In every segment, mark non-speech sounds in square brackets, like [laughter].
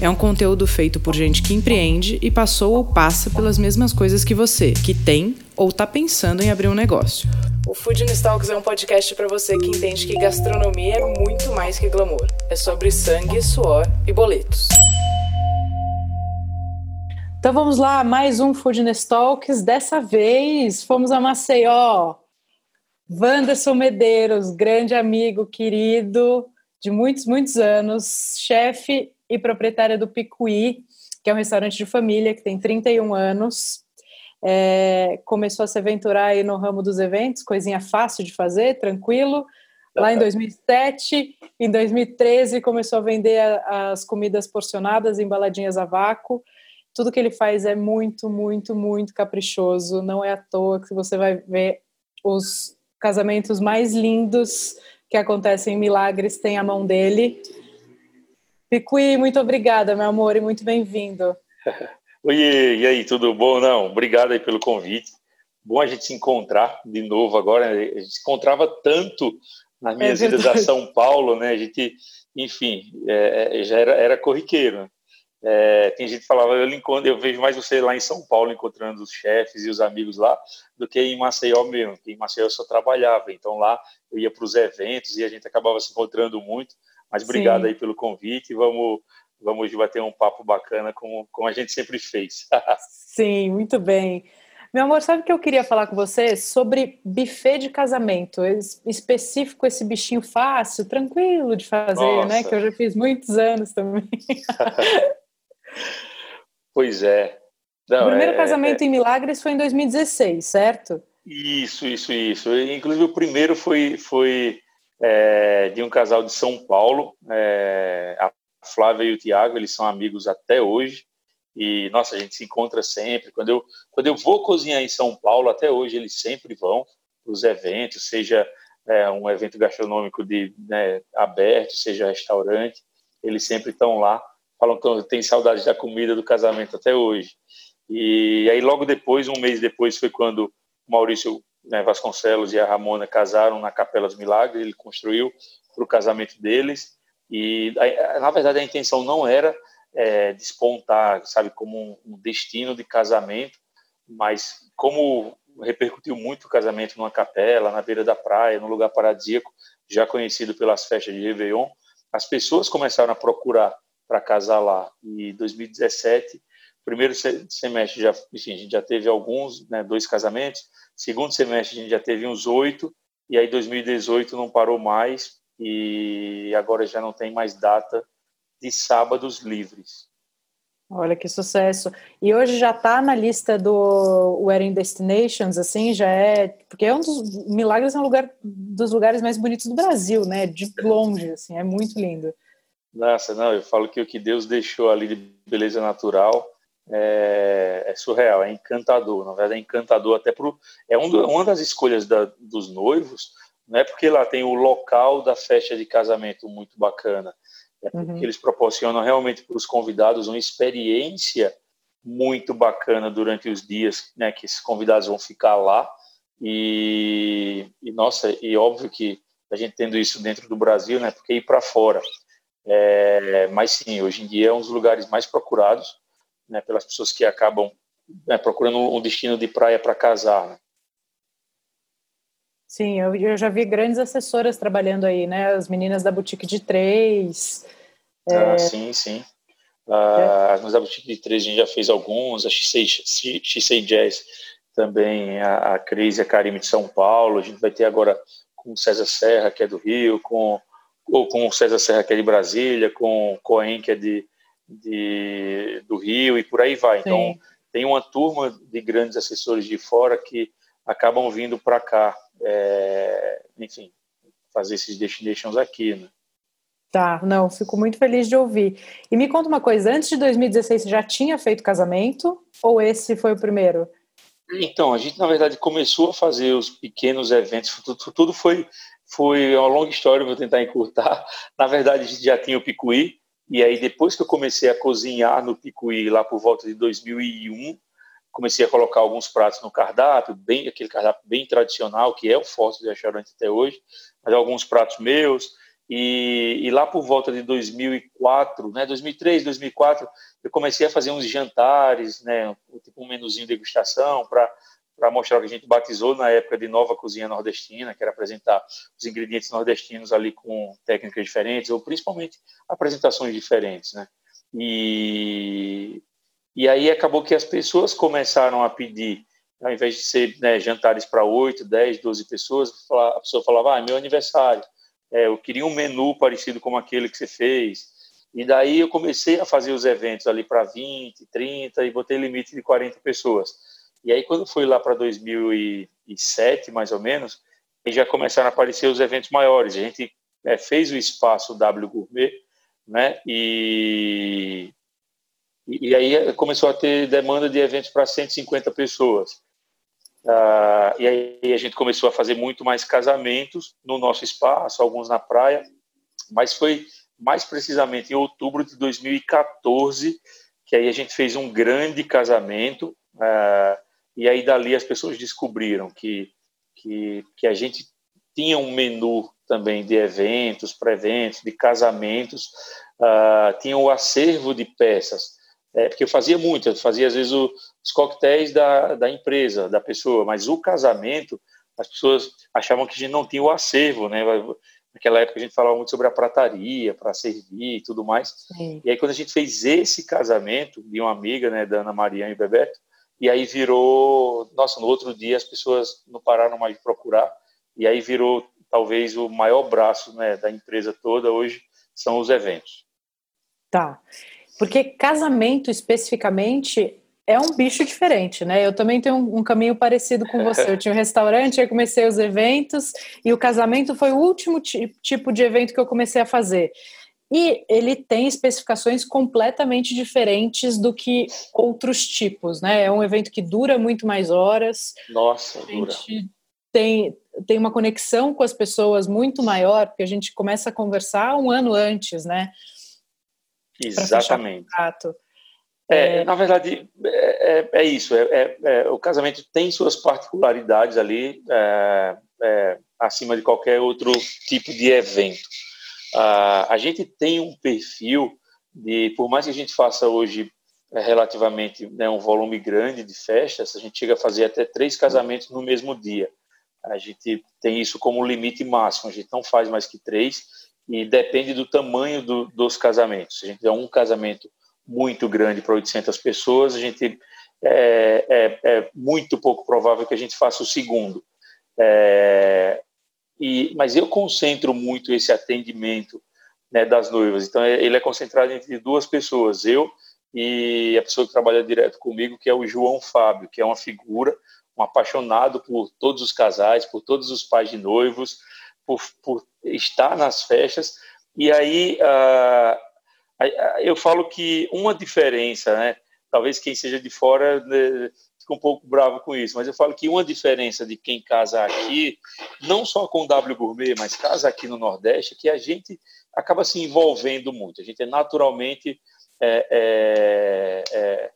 É um conteúdo feito por gente que empreende e passou ou passa pelas mesmas coisas que você, que tem ou está pensando em abrir um negócio. O Food Talks é um podcast para você que entende que gastronomia é muito mais que glamour. É sobre sangue, suor e boletos. Então vamos lá, mais um Food Talks. Dessa vez fomos a Maceió. Wanderson Medeiros, grande amigo, querido, de muitos, muitos anos, chefe e proprietária do Picuí, que é um restaurante de família que tem 31 anos é, começou a se aventurar aí no ramo dos eventos, coisinha fácil de fazer, tranquilo. Lá em 2007, em 2013 começou a vender as comidas porcionadas, embaladinhas a vácuo. Tudo que ele faz é muito, muito, muito caprichoso. Não é à toa que você vai ver os casamentos mais lindos que acontecem em Milagres tem a mão dele. Picuí, muito obrigada, meu amor, e muito bem-vindo. [laughs] Oi, e aí, tudo bom? Não, obrigado aí pelo convite. Bom a gente se encontrar de novo agora. A gente se encontrava tanto nas é minhas é idas a São Paulo, né? A gente, enfim, é, é, já era, era corriqueiro. É, tem gente que falava, eu, encontro, eu vejo mais você lá em São Paulo encontrando os chefes e os amigos lá do que em Maceió mesmo, que em Maceió eu só trabalhava, então lá eu ia para os eventos e a gente acabava se encontrando muito. Mas obrigado Sim. aí pelo convite, vamos vamos bater um papo bacana como, como a gente sempre fez. [laughs] Sim, muito bem. Meu amor, sabe o que eu queria falar com você? Sobre buffet de casamento, específico esse bichinho fácil, tranquilo de fazer, né? Nossa. né? Que eu já fiz muitos anos também. [laughs] pois é. Não, o primeiro é, casamento é... em Milagres foi em 2016, certo? Isso, isso, isso. Inclusive o primeiro foi, foi é, de um casal de São Paulo, é, a Flávia e o Tiago, eles são amigos até hoje. E, nossa, a gente se encontra sempre. Quando eu, quando eu vou cozinhar em São Paulo, até hoje eles sempre vão para os eventos, seja é, um evento gastronômico de, né, aberto, seja restaurante, eles sempre estão lá. Falam que tem saudade da comida do casamento até hoje. E aí, logo depois, um mês depois, foi quando o Maurício né, Vasconcelos e a Ramona casaram na Capela dos Milagres. Ele construiu para o casamento deles. E, na verdade, a intenção não era é, despontar, sabe, como um destino de casamento, mas como repercutiu muito o casamento numa capela, na beira da praia, num lugar paradisíaco, já conhecido pelas festas de Réveillon, as pessoas começaram a procurar para casar lá. E 2017, primeiro semestre, já, enfim, a gente já teve alguns, né, dois casamentos. Segundo semestre, a gente já teve uns oito. E aí 2018 não parou mais e agora já não tem mais data de sábados livres. Olha que sucesso! E hoje já está na lista do Wedding Destinations, assim, já é porque é um dos Milagres é um lugar dos lugares mais bonitos do Brasil, né? De longe, assim, é muito lindo. Nossa, não, eu falo que o que Deus deixou ali de beleza natural é, é surreal, é encantador. Na verdade, é encantador até pro é um uma das escolhas da, dos noivos não é porque lá tem o local da festa de casamento muito bacana, é porque uhum. eles proporcionam realmente para os convidados uma experiência muito bacana durante os dias, né, que esses convidados vão ficar lá e, e nossa, e óbvio que a gente tendo isso dentro do Brasil, né, porque ir para fora, é, mas sim, hoje em dia é um dos lugares mais procurados, né, pelas pessoas que acabam né, procurando um destino de praia para casar, né. Sim, eu, eu, já vi grandes assessoras trabalhando aí, né? As meninas da Boutique de Três. É... Ah, sim, sim. Ah, é. As meninas da Boutique de Três a gente já fez alguns, a XC Jazz também, a, a Cris e a Karime de São Paulo. A gente vai ter agora com o César Serra, que é do Rio, com, ou com o César Serra, que é de Brasília, com o Coen, que é de, de, do Rio, e por aí vai. Então, sim. Então, tem uma turma de grandes assessores de fora que acabam vindo para cá é, enfim, fazer esses destinations aqui, né? Tá, não, fico muito feliz de ouvir. E me conta uma coisa, antes de 2016 você já tinha feito casamento ou esse foi o primeiro? Então, a gente na verdade começou a fazer os pequenos eventos, tudo, tudo foi foi uma longa história, vou tentar encurtar. [laughs] Na verdade, a gente já tinha o Picuí, E aí, depois que eu comecei a cozinhar no Picuí, lá por volta de 2001, comecei a colocar alguns pratos no cardápio, bem aquele cardápio bem tradicional, que é o forte do restaurante até hoje, mas alguns pratos meus. E, e, lá por volta de 2004, né, 2003, 2004, eu comecei a fazer uns jantares, né, tipo um menuzinho de degustação para para mostrar o que a gente batizou na época de Nova Cozinha Nordestina, que era apresentar os ingredientes nordestinos ali com técnicas diferentes, ou principalmente apresentações diferentes, né? E, e aí acabou que as pessoas começaram a pedir, ao invés de ser né, jantares para 8, 10, 12 pessoas, a pessoa falava, ah, é meu aniversário, é, eu queria um menu parecido com aquele que você fez. E daí eu comecei a fazer os eventos ali para 20, 30 e botei limite de 40 pessoas. E aí, quando foi lá para 2007, mais ou menos, já começaram a aparecer os eventos maiores. A gente é, fez o espaço W Gourmet, né? E, e aí começou a ter demanda de eventos para 150 pessoas. Uh, e aí a gente começou a fazer muito mais casamentos no nosso espaço, alguns na praia, mas foi mais precisamente em outubro de 2014 que aí a gente fez um grande casamento. Uh, e aí dali as pessoas descobriram que, que, que a gente tinha um menu também de eventos, pré-eventos, de casamentos, uh, tinha o acervo de peças, é, porque eu fazia muito, eu fazia às vezes o, os coquetéis da, da empresa, da pessoa, mas o casamento, as pessoas achavam que a gente não tinha o acervo, né? Naquela época a gente falava muito sobre a prataria para servir e tudo mais. Sim. E aí quando a gente fez esse casamento de uma amiga, né, da Ana Maria e Bebeto, e aí virou, nossa, no outro dia as pessoas não pararam mais de procurar, e aí virou talvez o maior braço né, da empresa toda hoje são os eventos. Tá, porque casamento especificamente é um bicho diferente, né? Eu também tenho um, caminho parecido com você. Eu tinha um restaurante, aí comecei os eventos, e o casamento foi o último tipo de evento que eu comecei a fazer. E ele tem especificações completamente diferentes do que outros tipos, né? É um evento que dura muito mais horas. Nossa, a gente dura. tem tem uma conexão com as pessoas muito maior, porque a gente começa a conversar um ano antes, né? Exatamente. É, é, na verdade, é, é, é isso. É, é, é, o casamento tem suas particularidades ali, acima de qualquer outro tipo de evento. Uh, a gente tem um perfil de, por mais que a gente faça hoje é, relativamente né, um volume grande de festas, a gente chega a fazer até três casamentos no mesmo dia. A gente tem isso como limite máximo, a gente não faz mais que três e depende do tamanho do, dos casamentos. Se a gente tiver um casamento muito grande para 800 pessoas, a gente é, é, é, muito pouco provável que a gente faça o segundo. É, e, mas eu concentro muito esse atendimento né, das noivas. Então, é, ele é concentrado entre duas pessoas, eu e a pessoa que trabalha direto comigo, que é o João Fábio, que é uma figura, um apaixonado por todos os casais, por todos os pais de noivos, por, por estar nas festas. E aí, uh, eu falo que uma diferença, né, talvez quem seja de fora né, fica um pouco bravo com isso, mas eu falo que uma diferença de quem casa aqui, não só com o W Gourmet, mas casa aqui no Nordeste, é que a gente acaba se envolvendo muito. A gente é naturalmente é, é, é,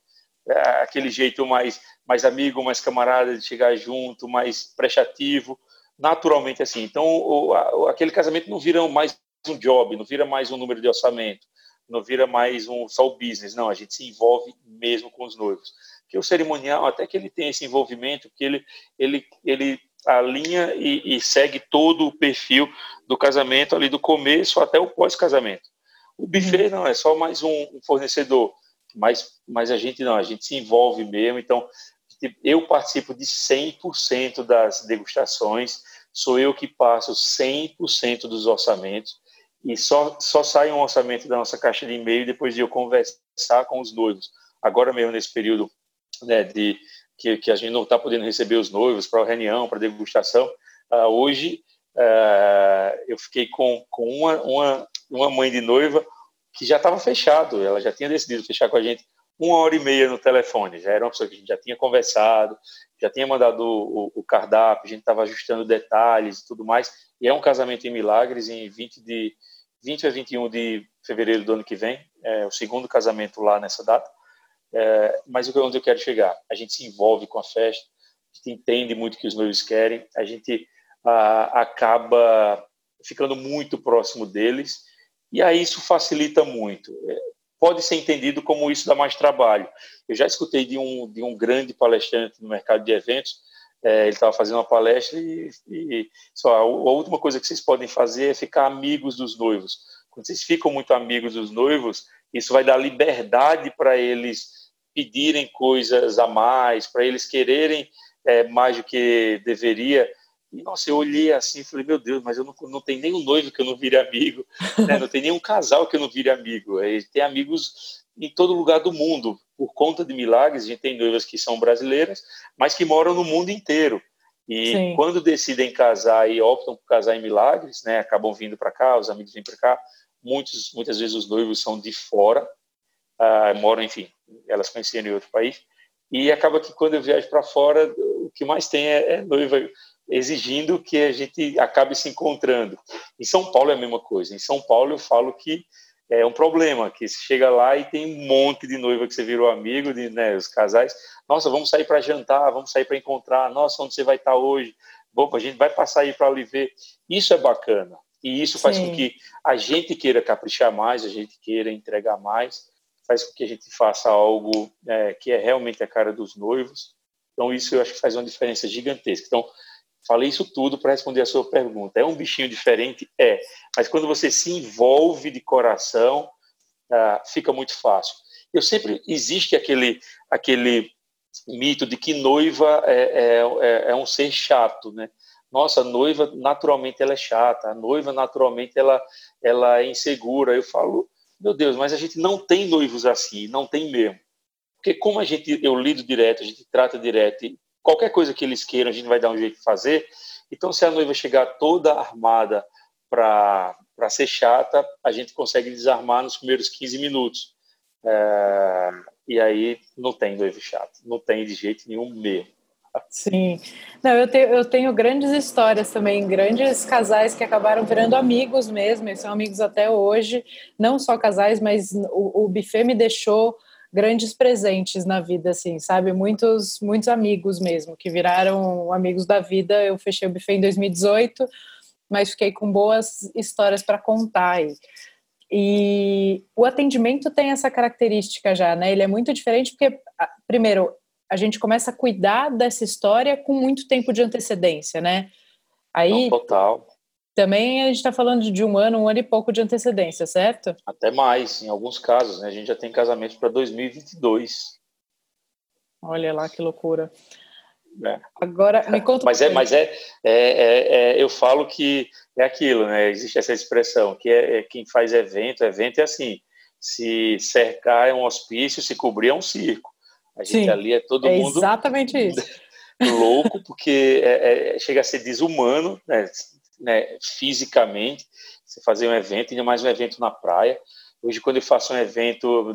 é aquele jeito mais, mais amigo, mais camarada de chegar junto, mais prestativo, naturalmente assim. Então, o, a, aquele casamento não vira mais um job, não vira mais um número de orçamento, não vira mais um só o business, não, a gente se envolve mesmo com os noivos que o cerimonial, até que ele tem esse envolvimento, que ele, ele, ele alinha e, e segue todo o perfil do casamento ali do começo até o pós-casamento. O buffet não, é só mais um, fornecedor, mas, mas a gente não, a gente se envolve mesmo, então eu participo de 100% das degustações, sou eu que passo 100% dos orçamentos, e só, só sai um orçamento da nossa caixa de e-mail depois de eu conversar com os noivos. Agora mesmo, nesse período né, de que, que, a gente não está podendo receber os noivos para reunião, para degustação. Uh, hoje uh, eu fiquei com, com uma, uma, uma mãe de noiva que já estava fechado, ela já tinha decidido fechar com a gente uma hora e meia no telefone. Já era uma pessoa que a gente já tinha conversado, já tinha mandado o, o, o cardápio, a gente estava ajustando detalhes e tudo mais. E é um casamento em Milagres, em 20 de, 20 a 21 de fevereiro do ano que vem, é o segundo casamento lá nessa data. É, mas o que eu quero chegar? A gente se envolve com a festa, a gente entende muito o que os noivos querem, a gente a, acaba ficando muito próximo deles, e aí isso facilita muito. É, pode ser entendido como isso dá mais trabalho. Eu já escutei de um, de um grande palestrante no mercado de eventos, é, ele estava fazendo uma palestra e, e só a, última coisa que vocês podem fazer é ficar amigos dos noivos. Quando vocês ficam muito amigos dos noivos, isso vai dar liberdade para eles pedirem coisas a mais, para eles quererem é, mais do que deveria. E, nossa, eu olhei assim e falei, meu Deus, mas eu não, não tenho nenhum noivo que eu não vire amigo, [laughs] né? não tem nenhum casal que eu não vire amigo. É, tem amigos em todo lugar do mundo. Por conta de milagres, a gente tem noivas que são brasileiras, mas que moram no mundo inteiro. E Sim. quando decidem casar e optam por casar em milagres, né, acabam vindo para cá, os amigos vêm para cá. Muitos, muitas vezes os noivos são de fora, uh, moram, enfim, elas conheciam em outro país. E acaba que quando eu viajo para fora, o que mais tem é, é noiva exigindo que a gente acabe se encontrando. Em São Paulo é a mesma coisa. Em São Paulo eu falo que é um problema, que você chega lá e tem um monte de noiva que você virou amigo, de, né, os casais, nossa, vamos sair para jantar, vamos sair para encontrar, nossa, onde você vai estar hoje? Bom, a gente vai passar aí para ali ver. Isso é bacana, e isso faz Sim. com que a gente queira caprichar mais, a gente queira entregar mais, faz com que a gente faça algo é, que é realmente a cara dos noivos, então isso eu acho que faz uma diferença gigantesca. Então, Falei isso tudo para responder a sua pergunta. É um bichinho diferente? É. Mas quando você se envolve de coração, ah, fica muito fácil. Eu sempre existe aquele aquele mito de que noiva é, é, é, é um ser chato, né? Nossa, a noiva naturalmente ela é chata, a noiva naturalmente ela ela é insegura. Eu falo, meu Deus, mas a gente não tem noivos assim, não tem mesmo. Porque como a gente eu lido direto, a gente trata direto qualquer coisa que eles queiram, a gente vai dar um jeito de fazer. Então, se a noiva chegar toda armada para ser chata, a gente consegue desarmar nos primeiros 15 minutos. É, e aí não tem noivo chato, não tem de jeito nenhum mesmo. Sim. Não, eu tenho, eu tenho grandes histórias também, grandes casais que acabaram virando amigos mesmo, e são amigos até hoje, não só casais, mas o, o buffet me deixou grandes presentes na vida, assim, sabe? Muitos, muitos amigos mesmo, que viraram amigos da vida. Eu fechei o buffet em 2018, mas fiquei com boas histórias para contar aí. E o atendimento tem essa característica já, né? Ele é muito diferente porque, primeiro, a gente começa a cuidar dessa história com muito tempo de antecedência, né? Aí, Não, total. Também a gente está falando de um ano, um ano e pouco de antecedência, certo? Até mais, em alguns casos, né? A gente já tem casamentos para 2022. Olha lá que loucura. É. Agora, me conta. Mas é, mas é, é, é, é, eu falo que é aquilo, né? Existe essa expressão que é, é, quem faz evento, evento é assim. Se cercar é um hospício, se cobrir é um circo. A gente Sim, ali é todo é mundo exatamente isso. [laughs] louco porque é, chega a ser desumano, né? né, fisicamente, você fazer um evento, ainda mais um evento na praia. Hoje, quando eu faço um evento,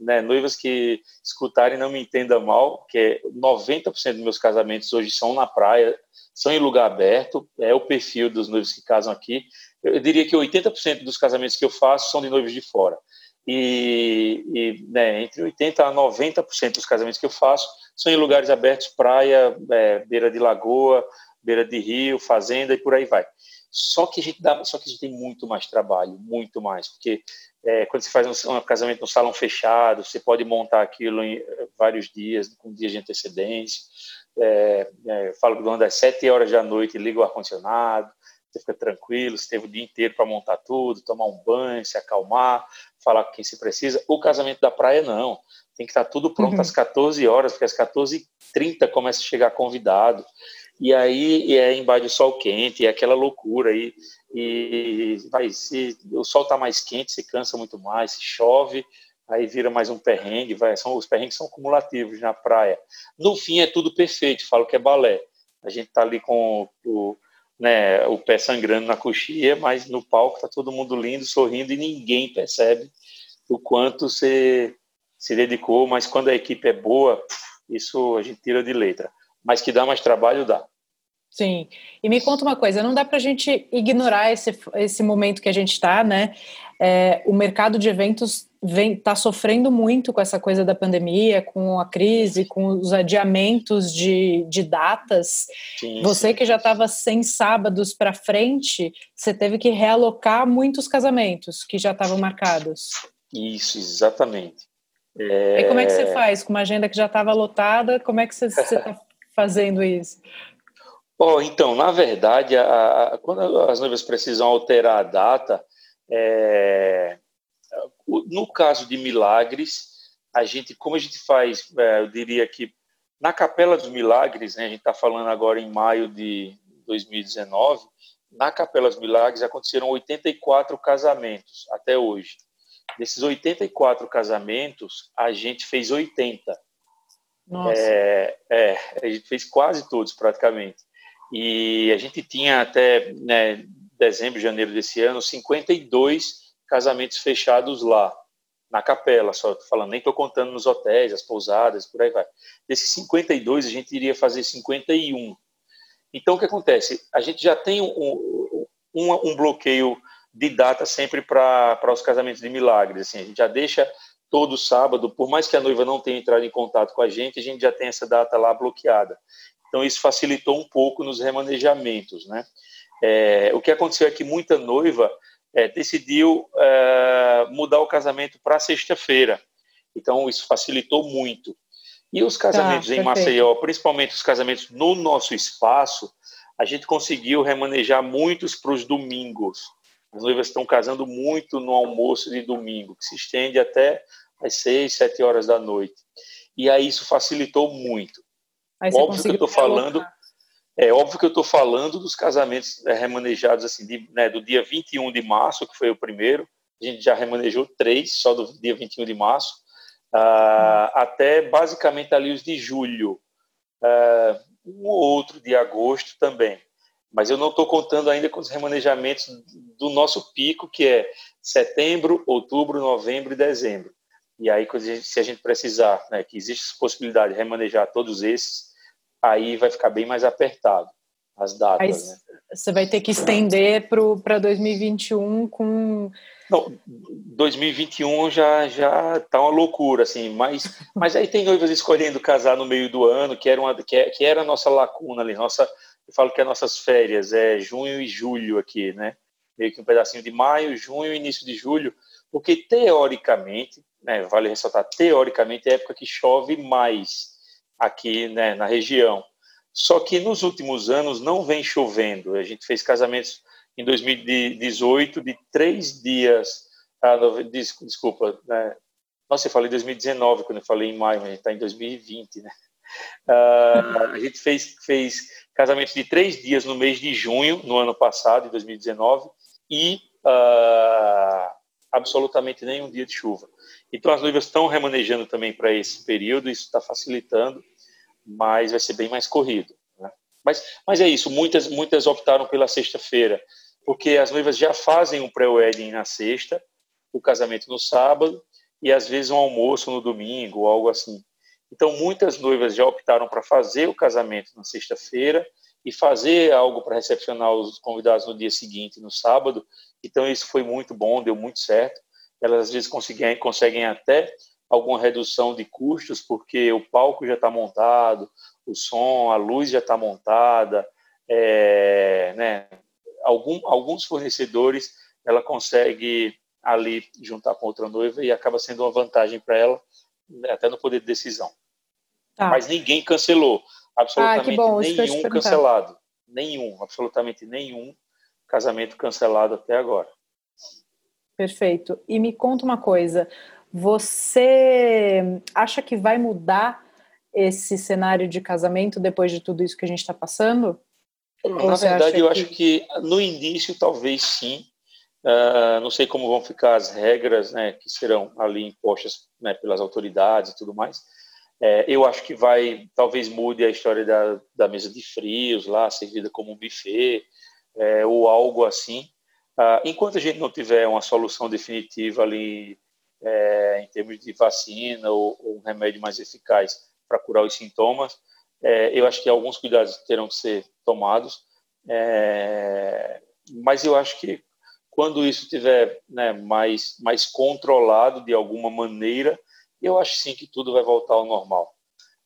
né, noivas que escutarem não me entendam mal, que 90% dos meus casamentos hoje são na praia, são em lugar aberto, é o perfil dos noivos que casam aqui. Eu diria que 80% dos casamentos que eu faço são de noivos de fora. E, e né, entre 80% a 90% dos casamentos que eu faço são em lugares abertos, praia, é, beira de lagoa, beira de rio, fazenda e por aí vai. Só que a gente dá, só que a gente tem muito mais trabalho, muito mais, porque é, quando você faz um, um, casamento no salão fechado, você pode montar aquilo em eh, vários dias, com dias de antecedência. É, é, falo que das sete horas da noite liga o ar condicionado, você fica tranquilo, você teve o dia inteiro para montar tudo, tomar um banho, se acalmar, falar com quem se precisa. O casamento da praia não, tem que estar tudo pronto uhum. às 14 horas, porque às 14h30 começa a chegar convidado e aí é embaixo do sol quente, é aquela loucura aí, e vai, se o sol está mais quente, se cansa muito mais, se chove, aí vira mais um perrengue, vai, são, os perrengues são cumulativos na praia. No fim é tudo perfeito, falo que é balé. A gente está ali com o, né, o pé sangrando na coxia, mas no palco está todo mundo lindo, sorrindo e ninguém percebe o quanto você se dedicou, mas quando a equipe é boa, isso a gente tira de letra mas que dá mais trabalho, dá. Sim. E me conta uma coisa, não dá para a gente ignorar esse, esse momento que a gente está, né? É, o mercado de eventos está sofrendo muito com essa coisa da pandemia, com a crise, com os adiamentos de, de datas. Sim, você que já estava sem sábados para frente, você teve que realocar muitos casamentos que já estavam marcados. Isso, exatamente. É... E como é que você faz? Com uma agenda que já estava lotada, como é que você está [laughs] fazendo isso? Oh, então, na verdade, a, a, quando as noivas precisam alterar a data, é, no caso de milagres, a gente, como a gente faz, é, eu diria que na Capela dos Milagres, né, a gente está falando agora em maio de 2019, na Capela dos Milagres aconteceram 84 casamentos até hoje. Desses 84 casamentos, a gente fez 80. Nossa. É, é, a gente fez quase todos, praticamente. E a gente tinha até né, dezembro, janeiro desse ano, 52 casamentos fechados lá, na capela, só falando, nem estou contando nos hotéis, as pousadas, por aí vai. Desses 52, a gente iria fazer 51. Então, o que acontece? A gente já tem um, um, um bloqueio de data sempre para os casamentos de milagres. Assim, a gente já deixa todo sábado, por mais que a noiva não tenha entrado em contato com a gente, a gente já tem essa data lá bloqueada. Então, isso facilitou um pouco nos remanejamentos, né? É, o que aconteceu é que muita noiva é, decidiu é, mudar o casamento para sexta-feira. Então, isso facilitou muito. E os casamentos tá, em Maceió, principalmente os casamentos no nosso espaço, a gente conseguiu remanejar muitos para os domingos. As noivas estão casando muito no almoço de domingo, que se estende até às seis, sete horas da noite. E aí isso facilitou muito. Óbvio que eu estou falando, é óbvio que eu estou falando dos casamentos é, remanejados assim, de, né, do dia 21 de março, que foi o primeiro. A gente já remanejou três, só do dia 21 de março, uh, até basicamente ali os de julho. Uh, um ou outro de agosto também. Mas eu não estou contando ainda com os remanejamentos do nosso pico, que é setembro, outubro, novembro e dezembro. E aí, se a gente precisar, né, que existe possibilidade de remanejar todos esses, aí vai ficar bem mais apertado as datas. Né? Você vai ter que estender para 2021 com. Não, 2021 já já tá uma loucura assim, mas [laughs] mas aí tem noivas escolhendo casar no meio do ano, que era uma que, que era a nossa lacuna ali, nossa, eu falo que é nossas férias é junho e julho aqui, né? Meio que um pedacinho de maio, junho início de julho, porque teoricamente, né, vale ressaltar, teoricamente é a época que chove mais aqui né, na região. Só que nos últimos anos não vem chovendo. A gente fez casamentos em 2018 de três dias. Ah, desculpa, né? Nossa, eu falei 2019 quando eu falei em maio, mas a gente está em 2020, né? Uh, a gente fez, fez casamentos de três dias no mês de junho, no ano passado, em 2019, e uh, absolutamente nenhum dia de chuva. Então as noivas estão remanejando também para esse período, isso está facilitando, mas vai ser bem mais corrido. Né? Mas, mas é isso, muitas, muitas optaram pela sexta-feira, porque as noivas já fazem um pré-wedding na sexta, o casamento no sábado, e às vezes um almoço no domingo, algo assim. Então muitas noivas já optaram para fazer o casamento na sexta-feira e fazer algo para recepcionar os convidados no dia seguinte, no sábado. Então isso foi muito bom, deu muito certo. Elas às vezes conseguem, conseguem até alguma redução de custos, porque o palco já está montado, o som, a luz já está montada, é, né, algum, alguns fornecedores ela consegue ali juntar com outra noiva e acaba sendo uma vantagem para ela, né, até no poder de decisão. Tá. Mas ninguém cancelou, absolutamente ah, bom, nenhum cancelado, nenhum, absolutamente nenhum casamento cancelado até agora. Perfeito. E me conta uma coisa: você acha que vai mudar esse cenário de casamento depois de tudo isso que a gente está passando? Na verdade, eu que... acho que no início talvez sim. Uh, não sei como vão ficar as regras né, que serão ali impostas né, pelas autoridades e tudo mais. É, eu acho que vai, talvez mude a história da, da mesa de frios lá, servida como um buffet, é, ou algo assim. Ah, enquanto a gente não tiver uma solução definitiva ali é, em termos de vacina ou, ou, um remédio mais eficaz para curar os sintomas, é, eu acho que alguns cuidados terão que ser tomados, é, mas eu acho que quando isso estiver né, mais, mais controlado de alguma maneira, eu acho sim que tudo vai voltar ao normal.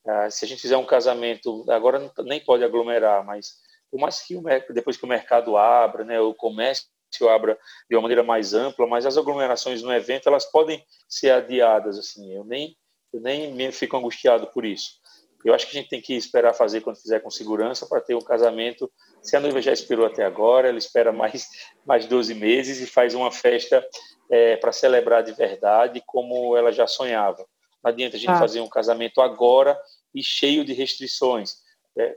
É, se a gente fizer um casamento, agora nem pode aglomerar, mas por mais que o, depois que o mercado abra, né, o comércio abra de uma maneira mais ampla, mas as aglomerações no evento elas podem ser adiadas. Assim, eu nem eu nem me fico angustiado por isso. Eu acho que a gente tem que esperar fazer quando fizer com segurança para ter um casamento. Se a noiva já esperou até agora, ela espera mais [laughs] mais 12 meses e faz uma festa é, para celebrar de verdade como ela já sonhava. Não adianta a gente ah. fazer um casamento agora e cheio de restrições. É,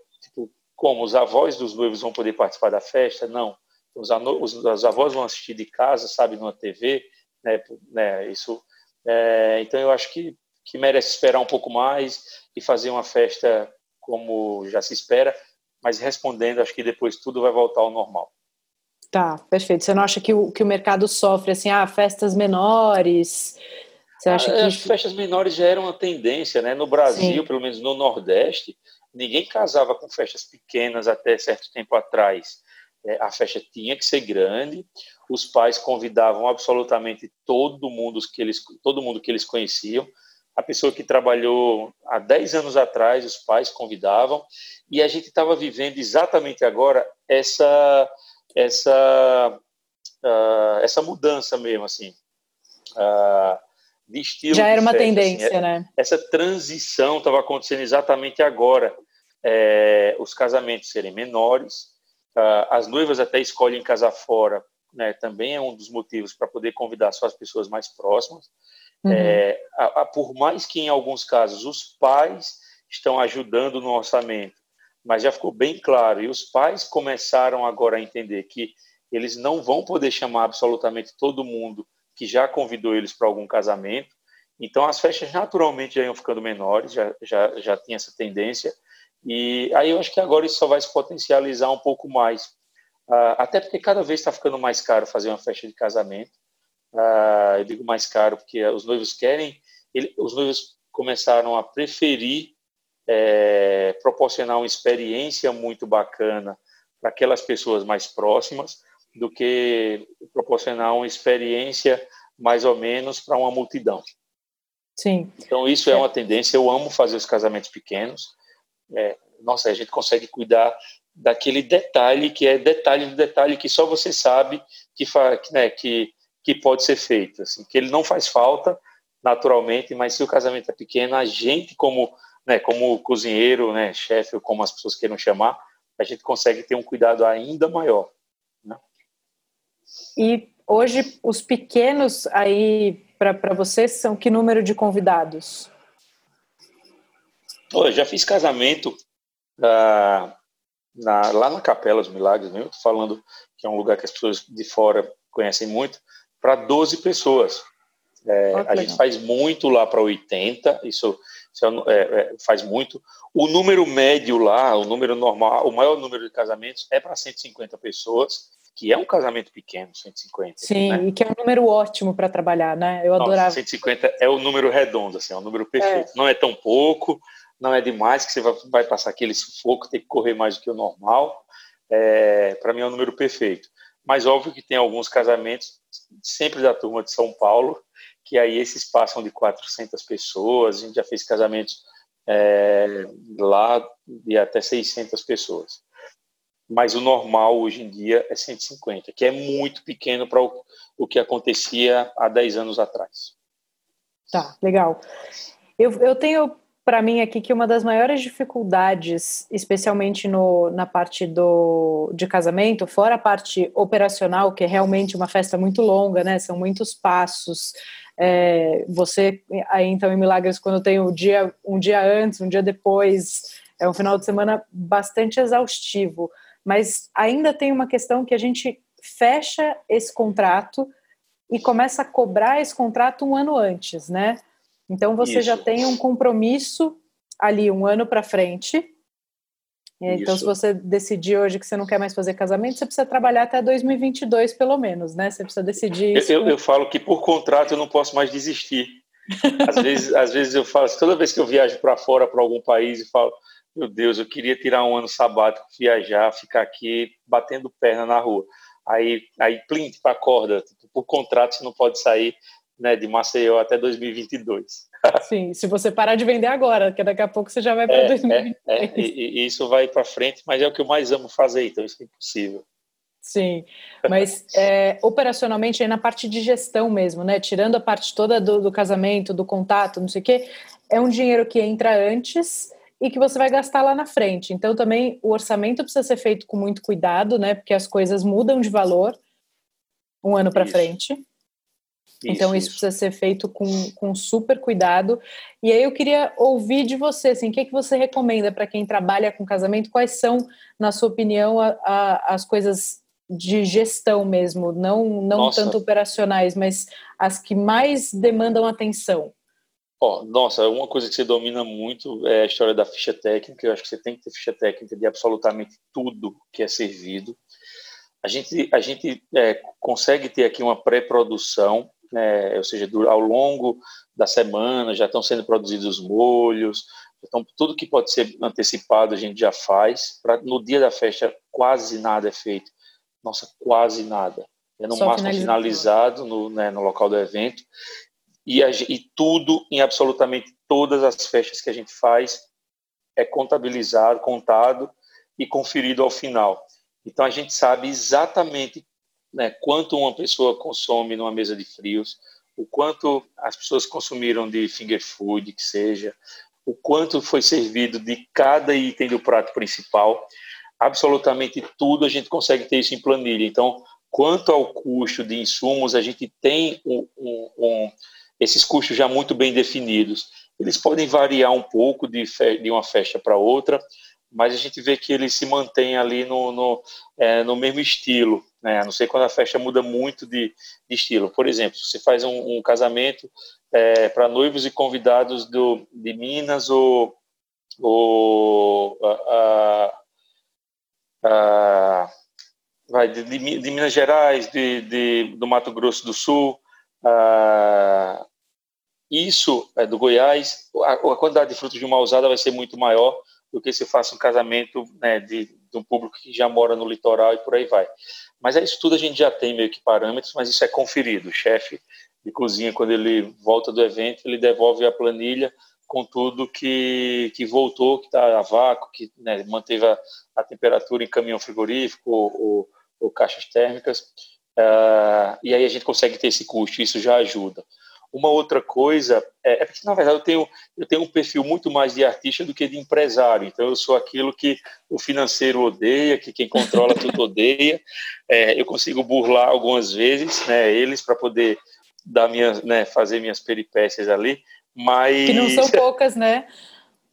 como os avós dos noivos vão poder participar da festa? Não. Os, os, os avós vão assistir de casa, sabe, numa TV, né? né isso. É, então eu acho que que merece esperar um pouco mais e fazer uma festa como já se espera, mas respondendo, acho que depois tudo vai voltar ao normal. Tá, perfeito. Você não acha que o, que o mercado sofre assim, ah, festas menores? Você acha ah, que... As festas menores já eram uma tendência, né? No Brasil, Sim. pelo menos no Nordeste, ninguém casava com festas pequenas até certo tempo atrás. É, a festa tinha que ser grande, os pais convidavam absolutamente todo mundo que eles, todo mundo que eles conheciam, a pessoa que trabalhou há 10 anos atrás, os pais convidavam, e a gente estava vivendo exatamente agora essa essa uh, essa mudança mesmo assim uh, de estilo. Já era uma festa, assim, tendência, assim, né? Essa transição estava acontecendo exatamente agora. É, os casamentos serem menores, uh, as noivas até escolhem casar fora, né? Também é um dos motivos para poder convidar só as pessoas mais próximas. Uhum. É, a, a, por mais que em alguns casos os pais estão ajudando no orçamento, mas já ficou bem claro, e os pais começaram agora a entender que eles não vão poder chamar absolutamente todo mundo que já convidou eles para algum casamento, então as festas naturalmente já iam ficando menores, já, já, já tinha essa tendência, e aí eu acho que agora isso só vai se potencializar um pouco mais, uh, até porque cada vez está ficando mais caro fazer uma festa de casamento, uh, eu digo mais caro porque os noivos querem, ele, os noivos começaram a preferir é, proporcionar uma experiência muito bacana para aquelas pessoas mais próximas do que proporcionar uma experiência mais ou menos para uma multidão. Sim. Então isso é uma tendência. Eu amo fazer os casamentos pequenos. É, nossa, a gente consegue cuidar daquele detalhe que é detalhe do detalhe que só você sabe que, né, que que pode ser feito, assim, que ele não faz falta naturalmente, mas se o casamento é pequeno, a gente como, né, como cozinheiro, né, chefe, ou como as pessoas queiram chamar, a gente consegue ter um cuidado ainda maior. Né? E hoje os pequenos aí para vocês são que número de convidados? Oh, eu já fiz casamento ah, na, lá na Capela dos Milagres, mesmo, tô falando que é um lugar que as pessoas de fora conhecem muito para 12 pessoas. É, a gente faz muito lá para 80, isso, isso é, é, faz muito. O número médio lá, o número normal, o maior número de casamentos é para 150 pessoas, que é um casamento pequeno, 150. Sim, né? e que é um número ótimo para trabalhar, né? Eu Nossa, adorava. 150 é o número redondo, assim, é um número perfeito. É. Não é tão pouco, não é demais que você vai, passar aquele sufoco, ter que correr mais do que o normal. É, para mim é um número perfeito. Mas óbvio que tem alguns casamentos, sempre da turma de São Paulo, que aí esses passam de 400 pessoas, a gente já fez casamentos é, lá de até 600 pessoas. Mas o normal hoje em dia é 150, que é muito pequeno para o, o que acontecia há 10 anos atrás. Tá, legal. Eu, eu tenho para mim aqui que uma das maiores dificuldades, especialmente no, na parte do, de casamento, fora a parte operacional, que é realmente uma festa muito longa, né? São muitos passos. É, você aí então em Milagres quando tem o dia um dia antes, um dia depois, é um final de semana bastante exaustivo. Mas ainda tem uma questão que a gente fecha esse contrato e começa a cobrar esse contrato um ano antes, né? Então você Isso. já tem um compromisso ali um ano para frente. Então, Isso. se você decidir hoje que você não quer mais fazer casamento, você precisa trabalhar até 2022, pelo menos, né? Você precisa decidir isso. Eu, eu, eu falo que por contrato eu não posso mais desistir. Às vezes, às vezes eu falo, toda vez que eu viajo para fora, para algum país, e falo, meu Deus, eu queria tirar um ano sabático, viajar, ficar aqui batendo perna na rua. Aí, aí plint para a corda, tipo, por contrato você não pode sair né, de Maceió até 2022. [laughs] Sim, se você parar de vender agora, porque daqui a pouco você já vai para é, 2023. É, é, e, e, isso vai para frente, mas é o que eu mais amo fazer, então isso é impossível. Sim, mas [laughs] é, operacionalmente aí na parte de gestão mesmo, né? Tirando a parte toda do, do casamento, do contato, não sei o quê, é um dinheiro que entra antes e que você vai gastar lá na frente. Então também o orçamento precisa ser feito com muito cuidado, né? Porque as coisas mudam de valor um ano para frente. Então isso, isso, precisa ser feito com, com super cuidado. E aí eu queria ouvir de você, assim, o que, é que você recomenda para quem trabalha com casamento? Quais são, na sua opinião, a, a, as coisas de gestão mesmo, não, não tanto operacionais, mas as que mais demandam atenção? Oh, nossa, uma coisa que você domina muito é a história da ficha técnica. Eu acho que você tem que ter ficha técnica de absolutamente tudo que é servido. A gente, a gente é, consegue ter aqui uma pré-produção né, ou seja, ao longo da semana já estão sendo produzidos os molhos, então tudo que pode ser antecipado a gente já faz. Pra, no dia da festa quase nada é feito, nossa, quase nada. É no Só máximo finalizado no, né, no local do evento e, a, e tudo em absolutamente todas as festas que a gente faz é contabilizado, contado e conferido ao final. Então a gente sabe exatamente né, quanto uma pessoa consome numa mesa de frios, o quanto as pessoas consumiram de finger food, que seja, o quanto foi servido de cada item do prato principal, absolutamente tudo a gente consegue ter isso em planilha. Então, quanto ao custo de insumos, a gente tem um, um, um, esses custos já muito bem definidos. Eles podem variar um pouco de, de uma festa para outra, mas a gente vê que eles se mantêm ali no, no, é, no mesmo estilo né? A não ser quando a festa muda muito de, de estilo. Por exemplo, se você faz um, um casamento é, para noivos e convidados do, de Minas ou, ou a, a, a, de, de, Minas Gerais, de, de, do Mato Grosso do Sul, isso é do Goiás, a, a, quantidade de frutos de uma usada vai ser muito maior do que se faça um casamento né, de, de um público que já mora no litoral e por aí vai. Mas é isso tudo a gente já tem meio que parâmetros, mas isso é conferido. O chefe de cozinha, quando ele volta do evento, ele devolve a planilha com tudo que, que voltou, que está a vácuo, que né, manteve a, a, temperatura em caminhão frigorífico ou, ou, ou caixas térmicas. Uh, e aí a gente consegue ter esse custo, isso já ajuda. Uma outra coisa é, é, porque, na verdade, eu tenho, eu tenho um perfil muito mais de artista do que de empresário. Então, eu sou aquilo que o financeiro odeia, que quem controla tudo [laughs] odeia. É, eu consigo burlar algumas vezes né, eles para poder dar minha, né, fazer minhas peripécias ali. Mas... Que não são [laughs] poucas, né?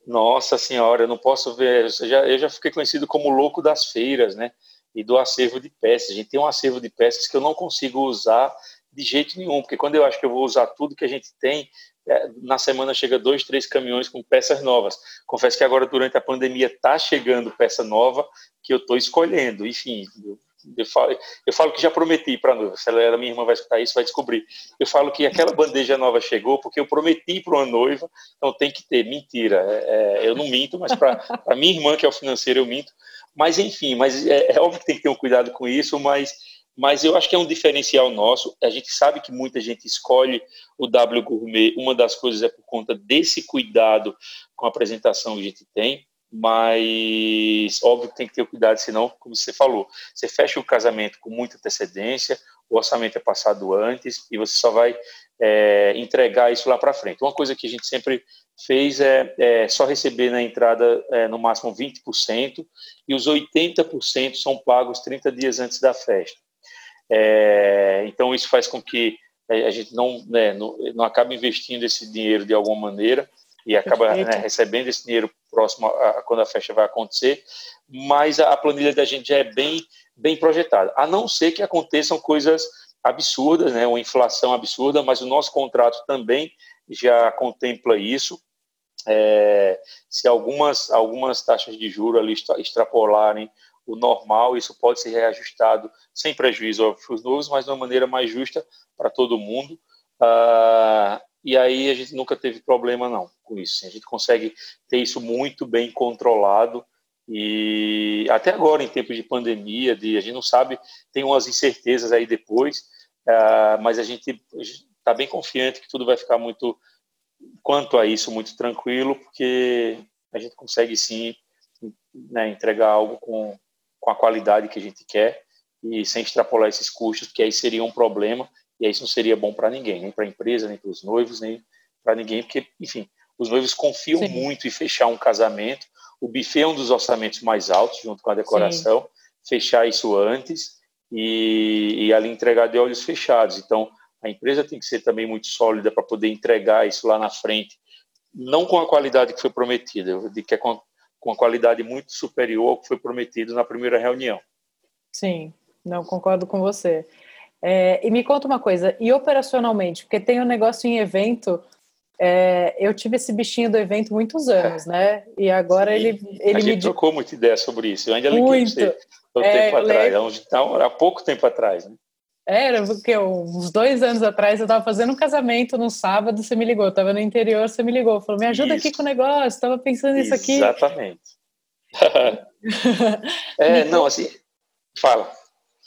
Nossa Senhora, eu não posso ver. Eu já, eu já fiquei conhecido como louco das feiras, né? E do acervo de peças. A gente tem um acervo de peças que eu não consigo usar de jeito nenhum, porque quando eu acho que eu vou usar tudo que a gente tem, é, na semana chega dois, três caminhões com peças novas. Confesso que agora, durante a pandemia, está chegando peça nova que eu estou escolhendo. Enfim, eu, eu, falo, eu falo que já prometi para a noiva. Se ela, minha irmã vai escutar isso, vai descobrir. Eu falo que aquela bandeja nova chegou porque eu prometi para uma noiva, então tem que ter. Mentira, é, é, eu não minto, mas para minha irmã, que é o financeiro, eu minto. Mas, enfim, mas é, é óbvio que tem que ter um cuidado com isso, mas mas eu acho que é um diferencial nosso. A gente sabe que muita gente escolhe o W Gourmet, uma das coisas é por conta desse cuidado com a apresentação que a gente tem, mas óbvio que tem que ter cuidado, senão, como você falou, você fecha o casamento com muita antecedência, o orçamento é passado antes e você só vai é, entregar isso lá para frente. Uma coisa que a gente sempre fez é, é só receber na entrada é, no máximo 20% e os 80% são pagos 30 dias antes da festa. É, então, isso faz com que a gente não, né, não, não acabe investindo esse dinheiro de alguma maneira e acaba né, recebendo esse dinheiro próximo a, a, quando a festa vai acontecer, mas a, a planilha da gente já é bem, bem projetada, a não ser que aconteçam coisas absurdas, né, uma inflação absurda, mas o nosso contrato também já contempla isso. É, se algumas, algumas taxas de juros ali extrapolarem o normal, isso pode ser reajustado sem prejuízo aos novos, mas de uma maneira mais justa para todo mundo. Uh, e aí a gente nunca teve problema não com isso. A gente consegue ter isso muito bem controlado e até agora em tempos de pandemia, de, a gente não sabe, tem umas incertezas aí depois, uh, mas a gente está bem confiante que tudo vai ficar muito, quanto a isso, muito tranquilo, porque a gente consegue sim né, entregar algo com, com a qualidade que a gente quer e sem extrapolar esses custos, porque aí seria um problema e aí isso não seria bom para ninguém, nem para a empresa, nem para os noivos, nem para ninguém, porque, enfim, os noivos confiam Sim. muito em fechar um casamento. O buffet é um dos orçamentos mais altos, junto com a decoração. Sim. Fechar isso antes e, e ali entregar de olhos fechados. Então, a empresa tem que ser também muito sólida para poder entregar isso lá na frente, não com a qualidade que foi prometida, eu digo que é com, com a qualidade muito superior ao que foi prometido na primeira reunião. Sim, não concordo com você. É, e me conta uma coisa, e operacionalmente, porque tem um negócio em evento, é, eu tive esse bichinho do evento muitos anos, né? E agora Sim, ele, ele a gente me trocou muita ideia sobre isso. Eu ainda liguei você um é, tempo atrás, então, há pouco tempo atrás, né? Era, porque uns dois anos atrás eu estava fazendo um casamento no sábado, você me ligou, eu estava no interior, você me ligou, falou, me ajuda isso. aqui com o negócio, estava pensando nisso aqui. Exatamente. [laughs] é, não, assim, fala.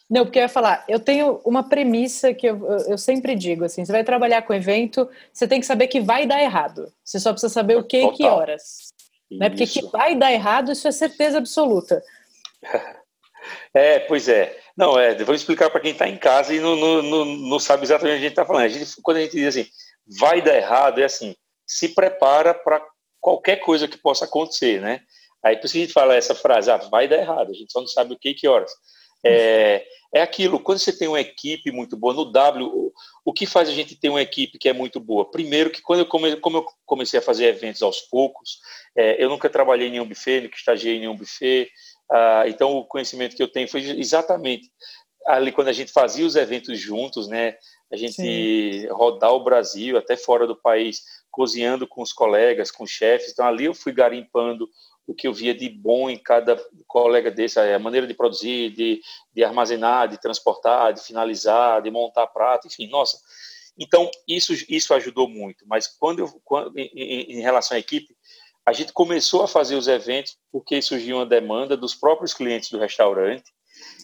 Não, porque eu ia falar, eu tenho uma premissa que eu, eu sempre digo, assim, você vai trabalhar com evento, você tem que saber que vai dar errado. Você só precisa saber o que e que horas. Né? Porque que vai dar errado, isso é certeza absoluta. [laughs] É, pois é. Não, é, vou explicar para quem está em casa e não, não, não, sabe exatamente o que a gente está falando. A gente, quando a gente diz assim, vai dar errado, é assim, se prepara para qualquer coisa que possa acontecer, né? Aí por isso a gente fala essa frase, ah, vai dar errado, a gente só não sabe o que e que horas. É, é aquilo, quando você tem uma equipe muito boa, no W, o que faz a gente ter uma equipe que é muito boa? Primeiro que quando eu, come, como eu comecei a fazer eventos aos poucos, é, eu nunca trabalhei em nenhum buffet, nunca estagiei em nenhum buffet, ah, então o conhecimento que eu tenho foi exatamente ali quando a gente fazia os eventos juntos, né? A gente Sim. rodar o Brasil, até fora do país, cozinhando com os colegas, com os chefes. Então ali eu fui garimpando o que eu via de bom em cada colega desse, a maneira de produzir, de, de armazenar, de transportar, de finalizar, de montar prato, enfim, nossa. Então, isso, isso ajudou muito. Mas quando, eu, quando em, em, relação à equipe, a gente começou a fazer os eventos porque surgiu uma demanda dos próprios clientes do restaurante.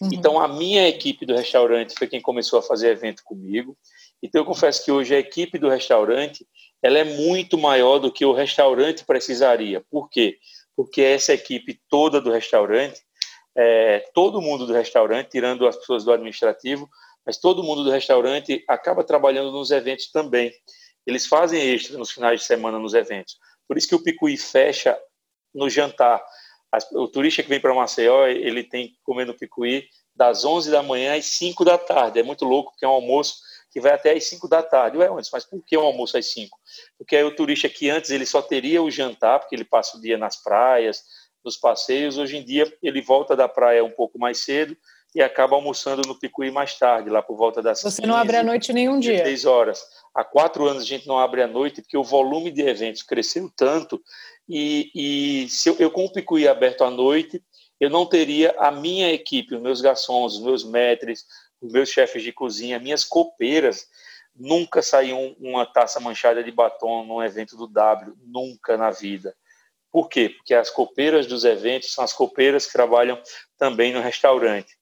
Uhum. Então, a minha equipe do restaurante foi quem começou a fazer evento comigo. Então, eu confesso que hoje a equipe do restaurante ela é muito maior do que o restaurante precisaria. Por quê? porque essa equipe toda do restaurante, é, todo mundo do restaurante, tirando as pessoas do administrativo, mas todo mundo do restaurante acaba trabalhando nos eventos também. Eles fazem extra nos finais de semana nos eventos. Por isso que o Picuí fecha no jantar. o turista que vem para Maceió, ele tem que comer no Picuí das 11 da manhã às 5 da tarde. É muito louco, porque é um almoço que vai até às 5 da tarde. Ué, antes, mas por que um almoço às 5? Porque aí o turista que antes ele só teria o jantar, porque ele passa o dia nas praias, nos passeios, hoje em dia ele volta da praia um pouco mais cedo e acaba almoçando no Picuí mais tarde, lá por volta das Você 15, não abre a noite nenhum dia. 10 horas. Há quatro anos a gente não abre a noite porque o volume de eventos cresceu tanto e, e se eu, eu com o Picuí aberto à noite, eu não teria a minha equipe, os meus garçons, os meus metres, os meus chefes de cozinha, minhas copeiras, nunca saiu uma taça manchada de batom num evento do W, nunca na vida. Por quê? Porque as copeiras dos eventos são as copeiras que trabalham também no restaurante.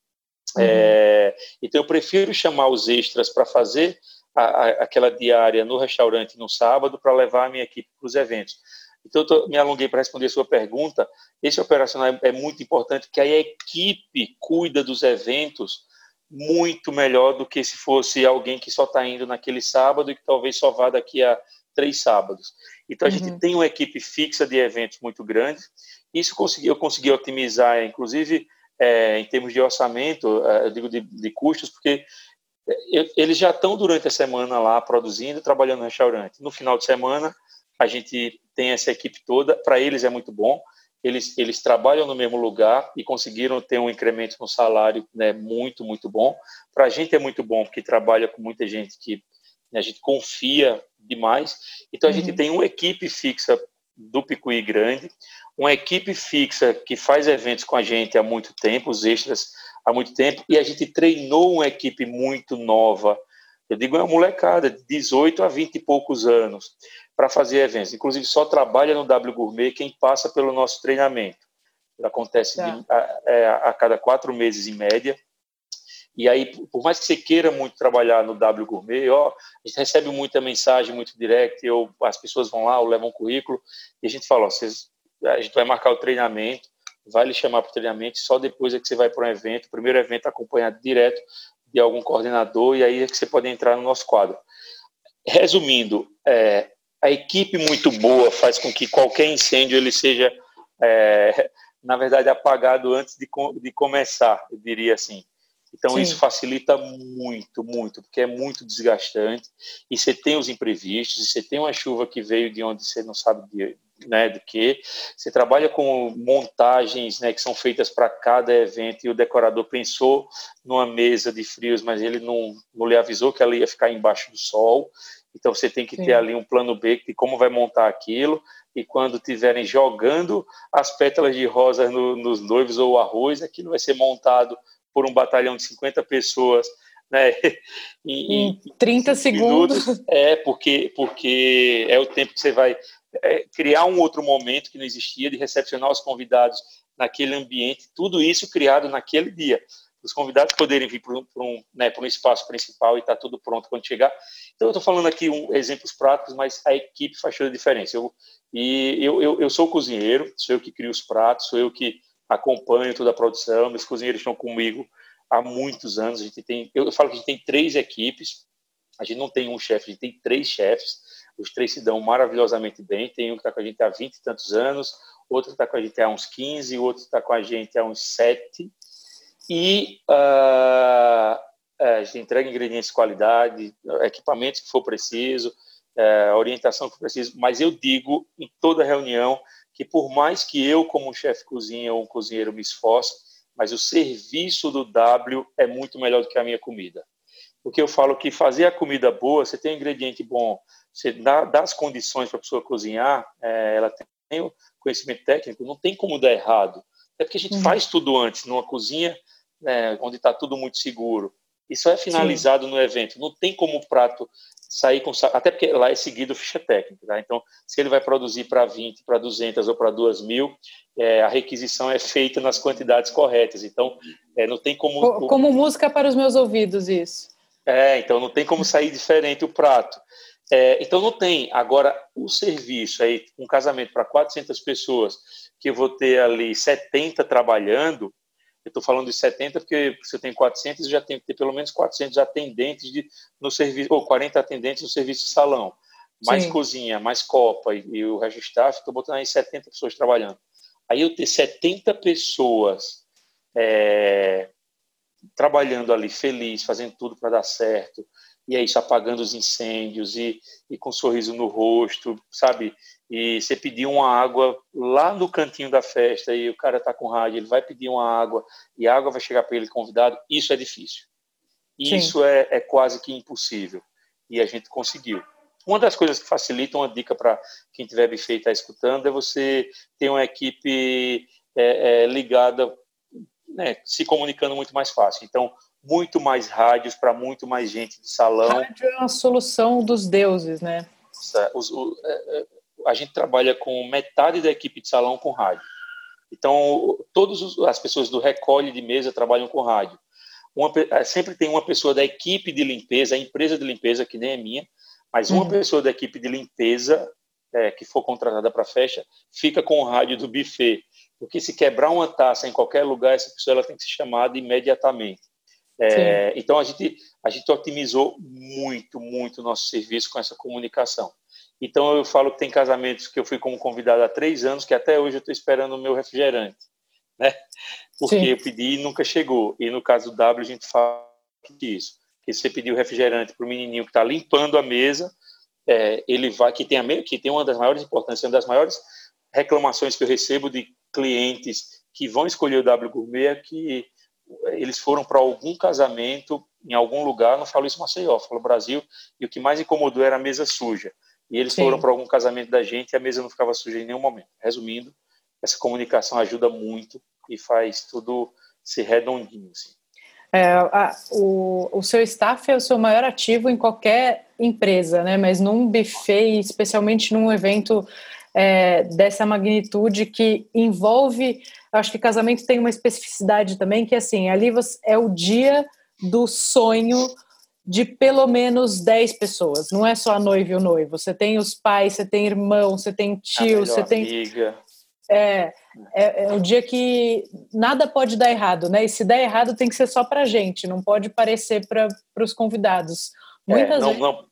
Uhum. É, então eu prefiro chamar os extras para fazer a, a, aquela diária no restaurante no sábado para levar a minha equipe para os eventos. Então, eu tô, me alonguei para responder a sua pergunta. Esse operacional é, é muito importante, que a equipe cuida dos eventos muito melhor do que se fosse alguém que só está indo naquele sábado e que talvez só vá daqui a três sábados. Então a uhum. gente tem uma equipe fixa de eventos muito grande. Isso consegui, eu consegui otimizar, inclusive é, em termos de orçamento, é, eu digo de, de custos, porque eles já estão durante a semana lá produzindo, trabalhando no restaurante. No final de semana a gente tem essa equipe toda. Para eles é muito bom eles, eles trabalham no mesmo lugar e conseguiram ter um incremento no salário né, muito, muito bom. Para a gente é muito bom, porque trabalha com muita gente que né, a gente confia demais. Então, a uhum. gente tem uma equipe fixa do Picuí Grande, uma equipe fixa que faz eventos com a gente há muito tempo, os extras há muito tempo, e a gente treinou uma equipe muito nova Eu digo é uma molecada de 18 a 20 e poucos anos para fazer eventos. Inclusive, só trabalha no W Gourmet quem passa pelo nosso treinamento. Acontece tá. de, a, é, a, cada quatro meses em média. E aí, por mais que você queira muito trabalhar no W Gourmet, ó, a gente recebe muita mensagem, muito direct, ou as pessoas vão lá, ou levam um currículo, e a gente fala, ó, vocês, a gente vai marcar o treinamento, vai lhe chamar para o treinamento, só depois é que você vai para um evento, o primeiro evento acompanhado direto de algum coordenador, e aí é que você pode entrar no nosso quadro. Resumindo, é, a equipe muito boa faz com que qualquer incêndio ele seja, é, [laughs] na verdade, apagado antes de, de começar, eu diria assim. Então Sim. isso facilita muito, muito, porque é muito desgastante. E você tem os imprevistos, e você tem uma chuva que veio de onde você não sabe de, né, do que. Você trabalha com montagens né, que são feitas para cada evento e o decorador pensou numa mesa de frios, mas ele não, não lhe avisou que ela ia ficar embaixo do sol. Então você tem que Sim. ter ali um plano B de como vai montar aquilo. E quando tiverem jogando as pétalas de rosa no, nos noivos ou arroz, aquilo vai ser montado por um batalhão de 50 pessoas né? [laughs] Em, em 30 segundos. Minutos, é, porque, porque é o tempo que você vai é, criar um outro momento que não existia, de recepcionar os convidados naquele ambiente, tudo isso criado naquele dia. Os convidados poderem vir para um, né, um espaço principal e estar tá tudo pronto quando chegar. Então, eu estou falando aqui um, exemplos práticos, mas a equipe faz toda a diferença. Eu, e eu, eu, eu sou cozinheiro, sou eu que crio os pratos, sou eu que acompanho toda a produção, meus cozinheiros estão comigo há muitos anos. A gente tem, eu falo que a gente tem três equipes, a gente não tem um chefe, a gente tem três chefes. Os três se dão maravilhosamente bem. Tem um que está com a gente há 20 e tantos anos, outro está com a gente há uns 15, outro está com a gente há uns 7. E uh, a gente entrega ingredientes de qualidade, equipamentos que for preciso, uh, orientação que for preciso. Mas eu digo em toda reunião que por mais que eu, como um chefe cozinha ou um cozinheiro, me esforce, mas o serviço do W é muito melhor do que a minha comida. Porque eu falo que fazer a comida boa, você tem um ingrediente bom, você dá, dá as condições para a pessoa cozinhar, é, ela tem o conhecimento técnico, não tem como dar errado. É porque a gente uhum. faz tudo antes, numa cozinha né, onde está tudo muito seguro. Isso é finalizado Sim. no evento. Não tem como o prato sair com. Até porque lá é seguido ficha técnica. Tá? Então, se ele vai produzir para 20, para 200 ou para 2 mil, é, a requisição é feita nas quantidades corretas. Então, é, não tem como. Como música para os meus ouvidos, isso. É, então não tem como sair diferente o prato. É, então não tem. Agora, o serviço aí, um casamento para 400 pessoas, que eu vou ter ali 70 trabalhando, eu estou falando de 70 porque se eu tenho 400, eu já tenho que ter pelo menos 400 atendentes de, no serviço, ou 40 atendentes no serviço de salão. Mais Sim. cozinha, mais copa e, e o resto staff, estou botando aí 70 pessoas trabalhando. Aí eu ter 70 pessoas é, trabalhando ali feliz, fazendo tudo para dar certo, e é isso, apagando os incêndios e, e com um sorriso no rosto, sabe? E você pedir uma água lá no cantinho da festa e o cara tá com rádio, ele vai pedir uma água e a água vai chegar para ele convidado, isso é difícil. Isso é, é, quase que impossível. E a gente conseguiu. Uma das coisas que facilita, uma dica para quem tiver buffet e está escutando, é você ter uma equipe é, é, ligada, né, se comunicando muito mais fácil. Então, muito mais rádios para muito mais gente de salão. Rádio é a solução dos deuses, né? Os, o, é, é, a gente trabalha com metade da equipe de salão com rádio. Então, todas as pessoas do recolhe de mesa trabalham com rádio. Uma, é, sempre tem uma pessoa da equipe de limpeza, a empresa de limpeza, que nem é minha, mas uma uhum. pessoa da equipe de limpeza é, que for contratada para a festa fica com o rádio do buffet. Porque se quebrar uma taça em qualquer lugar, essa pessoa ela tem que ser chamada imediatamente. É, então a gente a gente otimizou muito muito o nosso serviço com essa comunicação. Então eu falo que tem casamentos que eu fui como convidado há três anos que até hoje eu estou esperando o meu refrigerante, né? Porque Sim. eu pedi e nunca chegou. E no caso do W a gente fala isso, que você pediu refrigerante para o menininho que está limpando a mesa, é, ele vai que tem a que tem uma das maiores importâncias, uma das maiores reclamações que eu recebo de clientes que vão escolher o W Gourmet é que eles foram para algum casamento em algum lugar, não falo isso Maceió, falo Brasil, e o que mais incomodou era a mesa suja. E eles Sim. foram para algum casamento da gente e a mesa não ficava suja em nenhum momento. Resumindo, essa comunicação ajuda muito e faz tudo ser redondinho. Assim. É, a, o, o seu staff é o seu maior ativo em qualquer empresa, né? Mas num buffet, especialmente num evento é, dessa magnitude que envolve, acho que casamento tem uma especificidade também que assim, ali você, é o dia do sonho de pelo menos 10 pessoas. Não é só a noiva e o noivo. Você tem os pais, você tem irmão, você tem tio, você tem. Amiga. É, é, é, o dia que nada pode dar errado, né? E se der errado, tem que ser só pra gente, não pode parecer para os convidados. É, Muitas é, não, vezes. Não.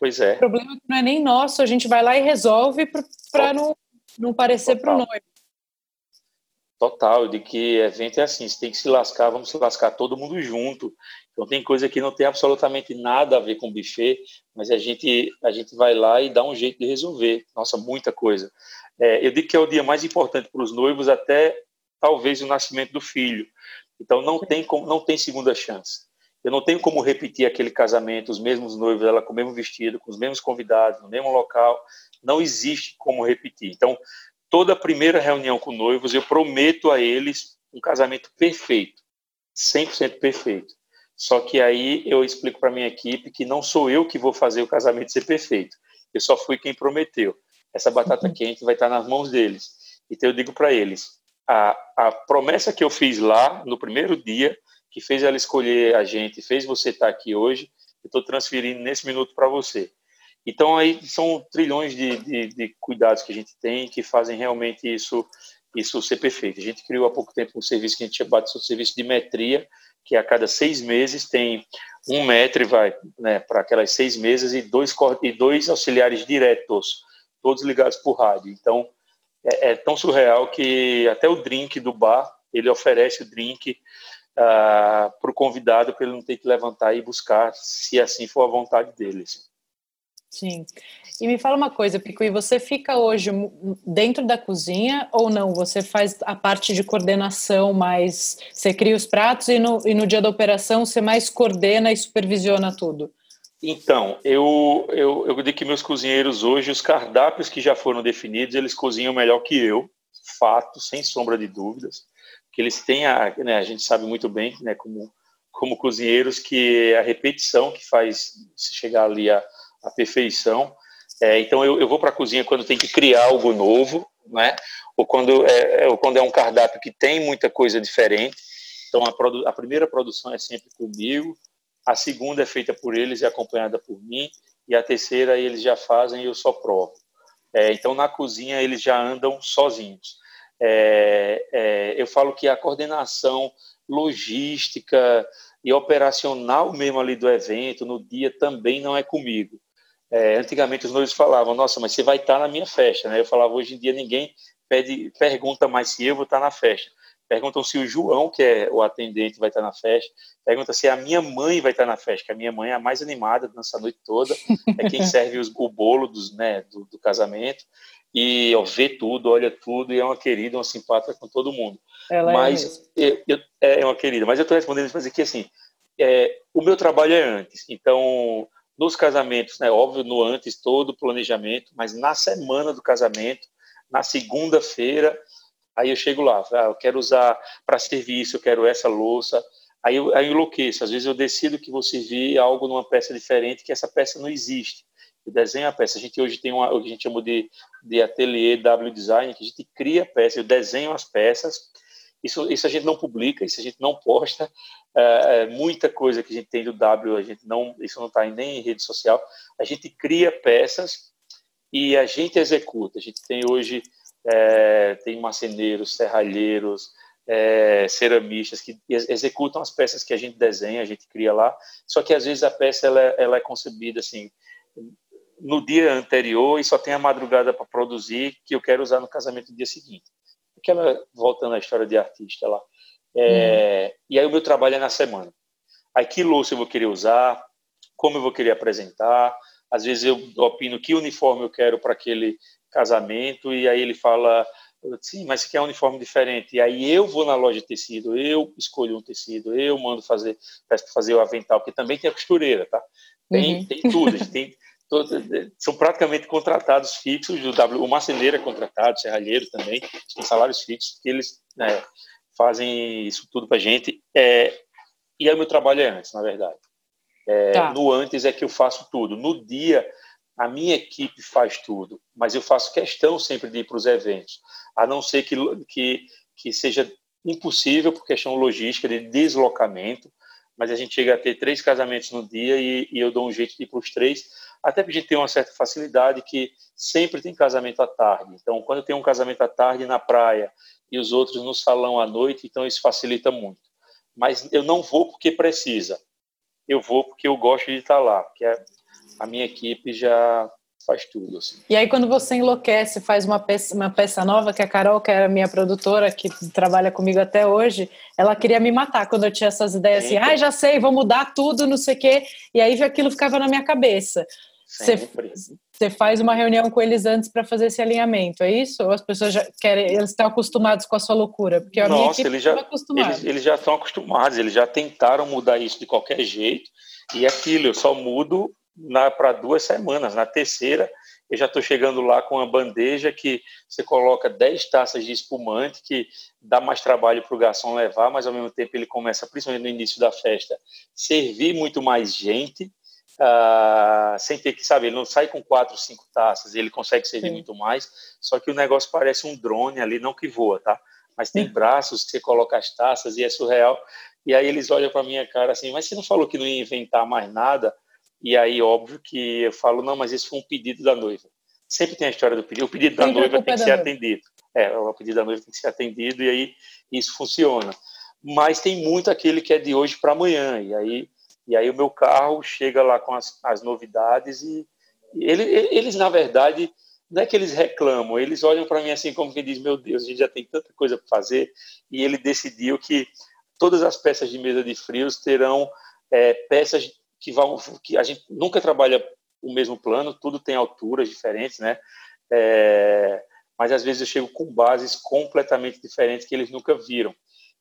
Pois é. O problema é que não é nem nosso, a gente vai lá e resolve para não, não parecer para o noivo. Total, de que evento é assim, você tem que se lascar, vamos se lascar todo mundo junto. Então tem coisa que não tem absolutamente nada a ver com buffet, mas a gente a gente vai lá e dá um jeito de resolver. Nossa, muita coisa. É, eu digo que é o dia mais importante para os noivos até talvez o nascimento do filho. Então não tem como, não tem segunda chance. Eu não tenho como repetir aquele casamento, os mesmos noivos, ela com o mesmo vestido, com os mesmos convidados, no mesmo local. Não existe como repetir. Então toda primeira reunião com noivos eu prometo a eles um casamento perfeito, 100% perfeito. Só que aí eu explico para minha equipe que não sou eu que vou fazer o casamento ser perfeito. Eu só fui quem prometeu. Essa batata uhum. quente vai estar nas mãos deles. Então eu digo para eles: a, a promessa que eu fiz lá no primeiro dia, que fez ela escolher a gente, fez você estar aqui hoje, eu estou transferindo nesse minuto para você. Então aí são trilhões de, de, de, cuidados que a gente tem que fazem realmente isso isso ser perfeito. A gente criou há pouco tempo um serviço que a gente batizou de serviço de metria, que a cada seis meses tem um metro vai né, para aquelas seis mesas e dois, e dois auxiliares diretos, todos ligados por rádio. Então, é, é, tão surreal que até o drink do bar, ele oferece o drink ah, para o convidado para ele não ter que levantar e buscar, se assim for a vontade dele. Assim. Sim. E me fala uma coisa, Pico, você fica hoje dentro da cozinha ou não? Você faz a parte de coordenação, mas você cria os pratos e no, e no dia da operação você mais coordena e supervisiona tudo? Então, eu, eu, eu digo que meus cozinheiros hoje, os cardápios que já foram definidos, eles cozinham melhor que eu, fato, sem sombra de dúvidas, que eles têm, a, né, a gente sabe muito bem, né, como, como cozinheiros, que é a repetição que faz se chegar ali a a perfeição. É, então eu, eu vou para a cozinha quando tem que criar algo novo, né? Ou quando é, é, ou quando é um cardápio que tem muita coisa diferente. Então a, a primeira produção é sempre comigo, a segunda é feita por eles e acompanhada por mim, e a terceira eles já fazem e eu só provo. É, então na cozinha eles já andam sozinhos. É, é, eu falo que a coordenação logística e operacional mesmo ali do evento, no dia, também não é comigo. É, antigamente os noivos falavam, nossa, mas você vai estar na minha festa, né? Eu falava, hoje em dia ninguém pede, pergunta mais se eu vou estar na festa. Perguntam se o João, que é o atendente, vai estar na festa. Pergunta se a minha mãe vai estar na festa, que a minha mãe é a mais animada, dança a noite toda, é quem [laughs] serve os, o bolo dos, né, do, do casamento. E ó, vê tudo, olha tudo, e é uma querida, uma simpática com todo mundo. Ela é mas é, eu, eu, é uma querida, mas eu estou respondendo para dizer que assim, é, o meu trabalho é antes. Então, nos casamentos, né, óbvio, no antes todo o planejamento, mas na semana do casamento, na segunda-feira, aí eu chego lá, ah, eu quero usar para serviço, eu quero essa louça, aí eu, aí eu enlouqueço. Às vezes eu decido que vou servir algo numa peça diferente, que essa peça não existe. Eu desenho a peça. A gente hoje tem uma, o que a gente chama de, de ateliê W Design, que a gente cria peça, eu desenho as peças, isso, isso a gente não publica, isso a gente não posta. É, é, muita coisa que a gente tem do W, a gente não, isso não está nem em rede social. A gente cria peças e a gente executa. A gente tem hoje é, tem marceneiros, serralheiros, é, ceramistas que executam as peças que a gente desenha, a gente cria lá. Só que às vezes a peça ela, ela é concebida assim no dia anterior e só tem a madrugada para produzir que eu quero usar no casamento no dia seguinte aquela voltando à história de artista lá. É, uhum. E aí o meu trabalho é na semana. Aí que louça eu vou querer usar, como eu vou querer apresentar. Às vezes eu opino que uniforme eu quero para aquele casamento e aí ele fala, sim, mas você quer um uniforme diferente. E aí eu vou na loja de tecido, eu escolho um tecido, eu mando fazer, peço para fazer o avental, porque também tem a costureira, tá? Tem, uhum. tem tudo, tem [laughs] são praticamente contratados fixos, o, w, o marceneiro é contratado, o serralheiro também, tem salários fixos, que eles né, fazem isso tudo para a gente. É, E aí o meu trabalho é antes, na verdade. É, tá. No antes é que eu faço tudo. No dia, a minha equipe faz tudo, mas eu faço questão sempre de ir para os eventos, a não ser que, que, que seja impossível por questão logística de deslocamento, mas a gente chega a ter três casamentos no dia e, e eu dou um jeito de ir para os três, até porque a gente tem uma certa facilidade que sempre tem casamento à tarde. Então, quando tem um casamento à tarde na praia e os outros no salão à noite, então isso facilita muito. Mas eu não vou porque precisa. Eu vou porque eu gosto de estar lá, porque a minha equipe já faz tudo. Assim. E aí, quando você enlouquece, faz uma peça, uma peça nova, que a Carol, que era minha produtora, que trabalha comigo até hoje, ela queria me matar quando eu tinha essas ideias assim, ah, já sei, vou mudar tudo, não sei o quê, e aí aquilo ficava na minha cabeça. Você, você faz uma reunião com eles antes para fazer esse alinhamento, é isso? Ou as pessoas já querem, eles estão acostumados com a sua loucura? Porque a Nossa, minha eles já, eles, eles já estão acostumados, eles já tentaram mudar isso de qualquer jeito, e aquilo, eu só mudo para duas semanas. Na terceira, eu já estou chegando lá com uma bandeja que você coloca 10 taças de espumante, que dá mais trabalho para o garçom levar, mas ao mesmo tempo ele começa, principalmente no início da festa, servir muito mais gente, uh, sem ter que saber, ele não sai com quatro, cinco taças, ele consegue servir Sim. muito mais, só que o negócio parece um drone ali, não que voa, tá? Mas tem Sim. braços que você coloca as taças e é surreal. E aí eles olham para minha cara assim, mas você não falou que não ia inventar mais nada? E aí, óbvio que eu falo, não, mas esse foi um pedido da noiva. Sempre tem a história do pedido. O pedido da Sempre noiva tem que ser noiva. atendido. É, o pedido da noiva tem que ser atendido e aí isso funciona. Mas tem muito aquele que é de hoje para amanhã. E aí, e aí o meu carro chega lá com as, as novidades e, e ele, eles, na verdade, não é que eles reclamam, eles olham para mim assim como quem diz, meu Deus, a gente já tem tanta coisa para fazer. E ele decidiu que todas as peças de mesa de frios terão é, peças que vão que a gente nunca trabalha o mesmo plano, tudo tem alturas diferentes, né? É, mas às vezes eu chego com bases completamente diferentes que eles nunca viram.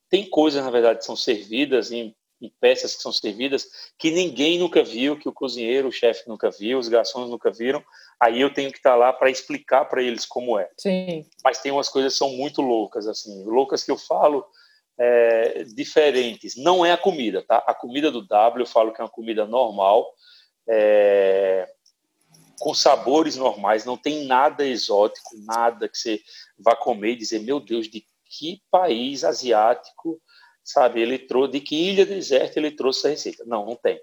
Tem coisas, na verdade, que são servidas em, em peças que são servidas que ninguém nunca viu, que o cozinheiro, o chefe nunca viu, os garçons nunca viram. Aí eu tenho que estar lá para explicar para eles como é. Sim. Mas tem umas coisas que são muito loucas, assim, loucas que eu falo é, diferentes. Não é a comida, tá? A comida do W eu falo que é uma comida normal, é, com sabores normais, não tem nada exótico, nada que você vá comer e dizer, meu Deus, de que país asiático, sabe, ele trouxe, de que ilha deserta ele trouxe essa receita. Não, não tem.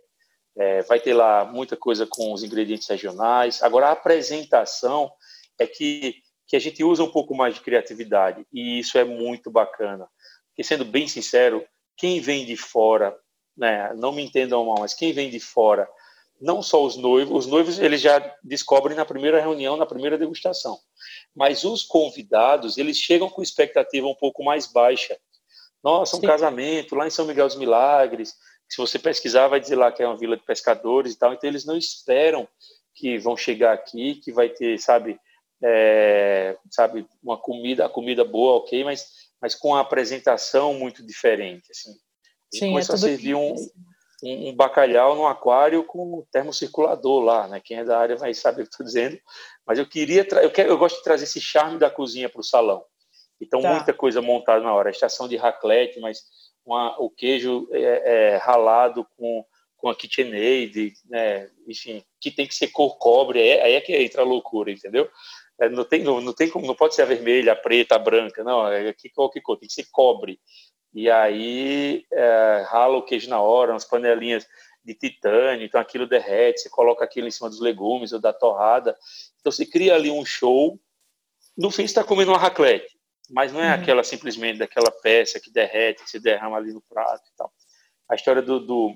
É, vai ter lá muita coisa com os ingredientes regionais. Agora, a apresentação é que, que a gente usa um pouco mais de criatividade, e isso é muito bacana. Porque, sendo bem sincero, quem vem de fora, né, não me entendam mal, mas quem vem de fora, não só os noivos, os noivos eles já descobrem na primeira reunião, na primeira degustação, mas os convidados, eles chegam com expectativa um pouco mais baixa. Nossa, um Sim. casamento lá em São Miguel dos Milagres, se você pesquisar, vai dizer lá que é uma vila de pescadores e tal, então eles não esperam que vão chegar aqui, que vai ter, sabe, é, sabe, uma comida, a comida boa, ok, mas mas com a apresentação muito diferente. Assim. A Sim, começou é a servir um, um, um, bacalhau no aquário com termocirculador lá, né? Quem é da área vai saber o que estou dizendo. Mas eu queria, eu, quero, eu gosto de trazer esse charme da cozinha para o salão. Então, tá. muita coisa montada na hora. A estação de raclette, mas uma, o queijo é, é, ralado com, com a KitchenAid, né? enfim, que tem que ser cor cobre. É, aí é que entra a loucura, entendeu? É, não tem, não, não tem como, não pode ser a vermelha, a preta, a branca, não, é aqui qualquer cor, tem que ser cobre. E aí é, rala o queijo na hora, umas panelinhas de titânio, então aquilo derrete, você coloca aquilo em cima dos legumes ou da torrada. Então você cria ali um show. No fim, você está comendo uma raclette, mas não é uhum. aquela simplesmente daquela peça que derrete, que se derrama ali no prato e tal. A história do, do,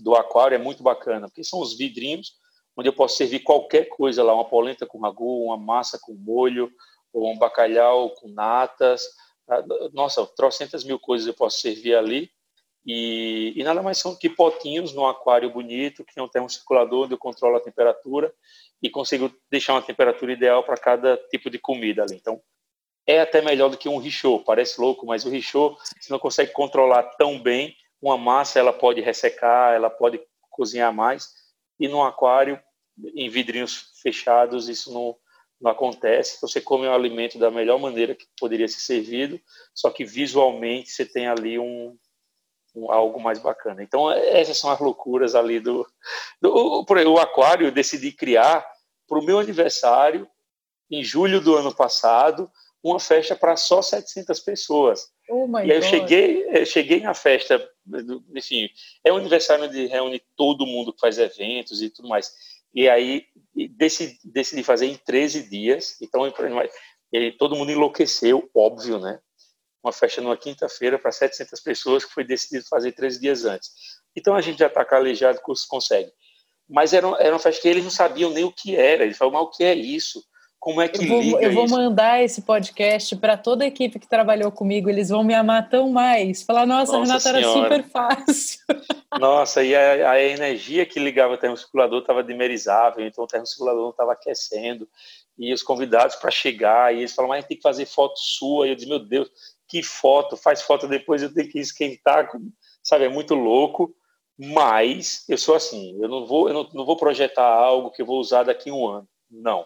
do aquário é muito bacana, porque são os vidrinhos onde eu posso servir qualquer coisa lá, uma polenta com ragu, uma massa com molho, ou um bacalhau com natas. Ah, nossa, trocentas mil coisas eu posso servir ali. E, e nada mais são que potinhos num aquário bonito, que tem um termocirculador onde eu controlo a temperatura e consigo deixar uma temperatura ideal para cada tipo de comida ali. Então, é até melhor do que um richô. Parece louco, mas o richô, você não consegue controlar tão bem. Uma massa, ela pode ressecar, ela pode cozinhar mais. E no aquário, em vidrinhos fechados, isso não, não acontece. Você come o alimento da melhor maneira que poderia ser servido, só que visualmente você tem ali um, um, algo mais bacana. Então, essas são as loucuras ali do. do por o Aquário eu decidi criar para o meu aniversário, em julho do ano passado, uma festa para só 700 pessoas. Oh e aí eu cheguei, eu cheguei na festa, enfim, é um aniversário onde reúne todo mundo que faz eventos e tudo mais. E aí decidi, decidi fazer em 13 dias. Então, ele, todo mundo enlouqueceu, óbvio, né? Uma festa numa quinta-feira para 700 pessoas que foi decidido fazer 13 dias antes. Então a gente já está calejado consegue. Mas era, era uma festa que eles não sabiam nem o que era. Eles falaram, mas o que é isso? Como é que eu vou, liga Eu vou isso? mandar esse podcast para toda a equipe que trabalhou comigo. Eles vão me amar tão mais. Falar, nossa, nossa Renata senhora. era super fácil. [laughs] Nossa, e a, a energia que ligava o termocirculador estava dimerizável, então o termocirculador não estava aquecendo. E os convidados para chegar, e eles falaram, mas tem que fazer foto sua. E eu disse, meu Deus, que foto? Faz foto depois, eu tenho que esquentar. Sabe, é muito louco. Mas eu sou assim, eu não vou, eu não, não vou projetar algo que eu vou usar daqui a um ano. Não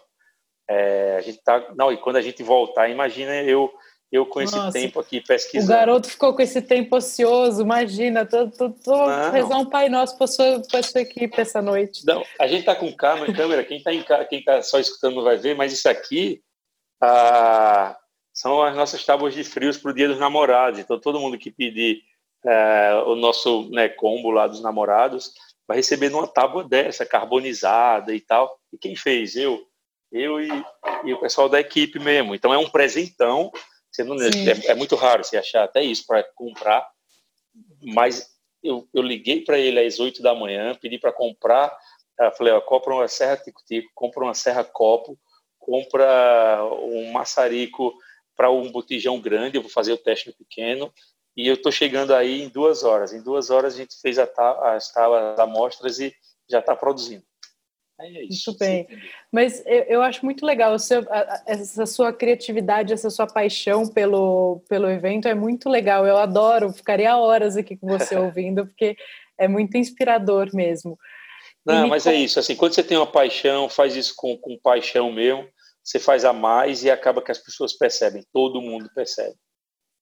é, a gente tá, não, e quando a gente voltar, imagina eu eu com esse Nossa, tempo aqui pesquisando. O garoto ficou com esse tempo ocioso, imagina, tô, tô, tô rezar um Pai Nosso para sua, sua equipe essa noite. Não, a gente tá com câmera, câmera quem está em, quem tá só escutando não vai ver, mas isso aqui ah, são as nossas tábuas de frios para o Dia dos Namorados. Então todo mundo que pedir é, o nosso né, combo lá dos namorados vai receber numa tábua dessa, carbonizada e tal. E quem fez? Eu eu e, e o pessoal da equipe mesmo. Então é um presentão. Você não, é, é, muito raro você achar até isso para comprar. Mas eu, eu liguei para ele às 8 da manhã, pedi para comprar. Eu falei: ó, compra uma serra tico-tico, compra uma serra copo, compra um maçarico para um botijão grande. Eu vou fazer o teste no pequeno. E eu estou chegando aí em duas horas. Em duas horas a gente fez a, as, as amostras e já está produzindo. É isso, muito bem. Mas eu, eu, acho muito legal seu, essa sua criatividade, essa sua paixão pelo, pelo evento é muito legal. Eu adoro, ficaria horas aqui com você [laughs] ouvindo, porque é muito inspirador mesmo. Não, mas é isso. Assim, quando você tem uma paixão, faz isso com, com paixão mesmo, você faz a mais e acaba que as pessoas percebem, todo mundo percebe.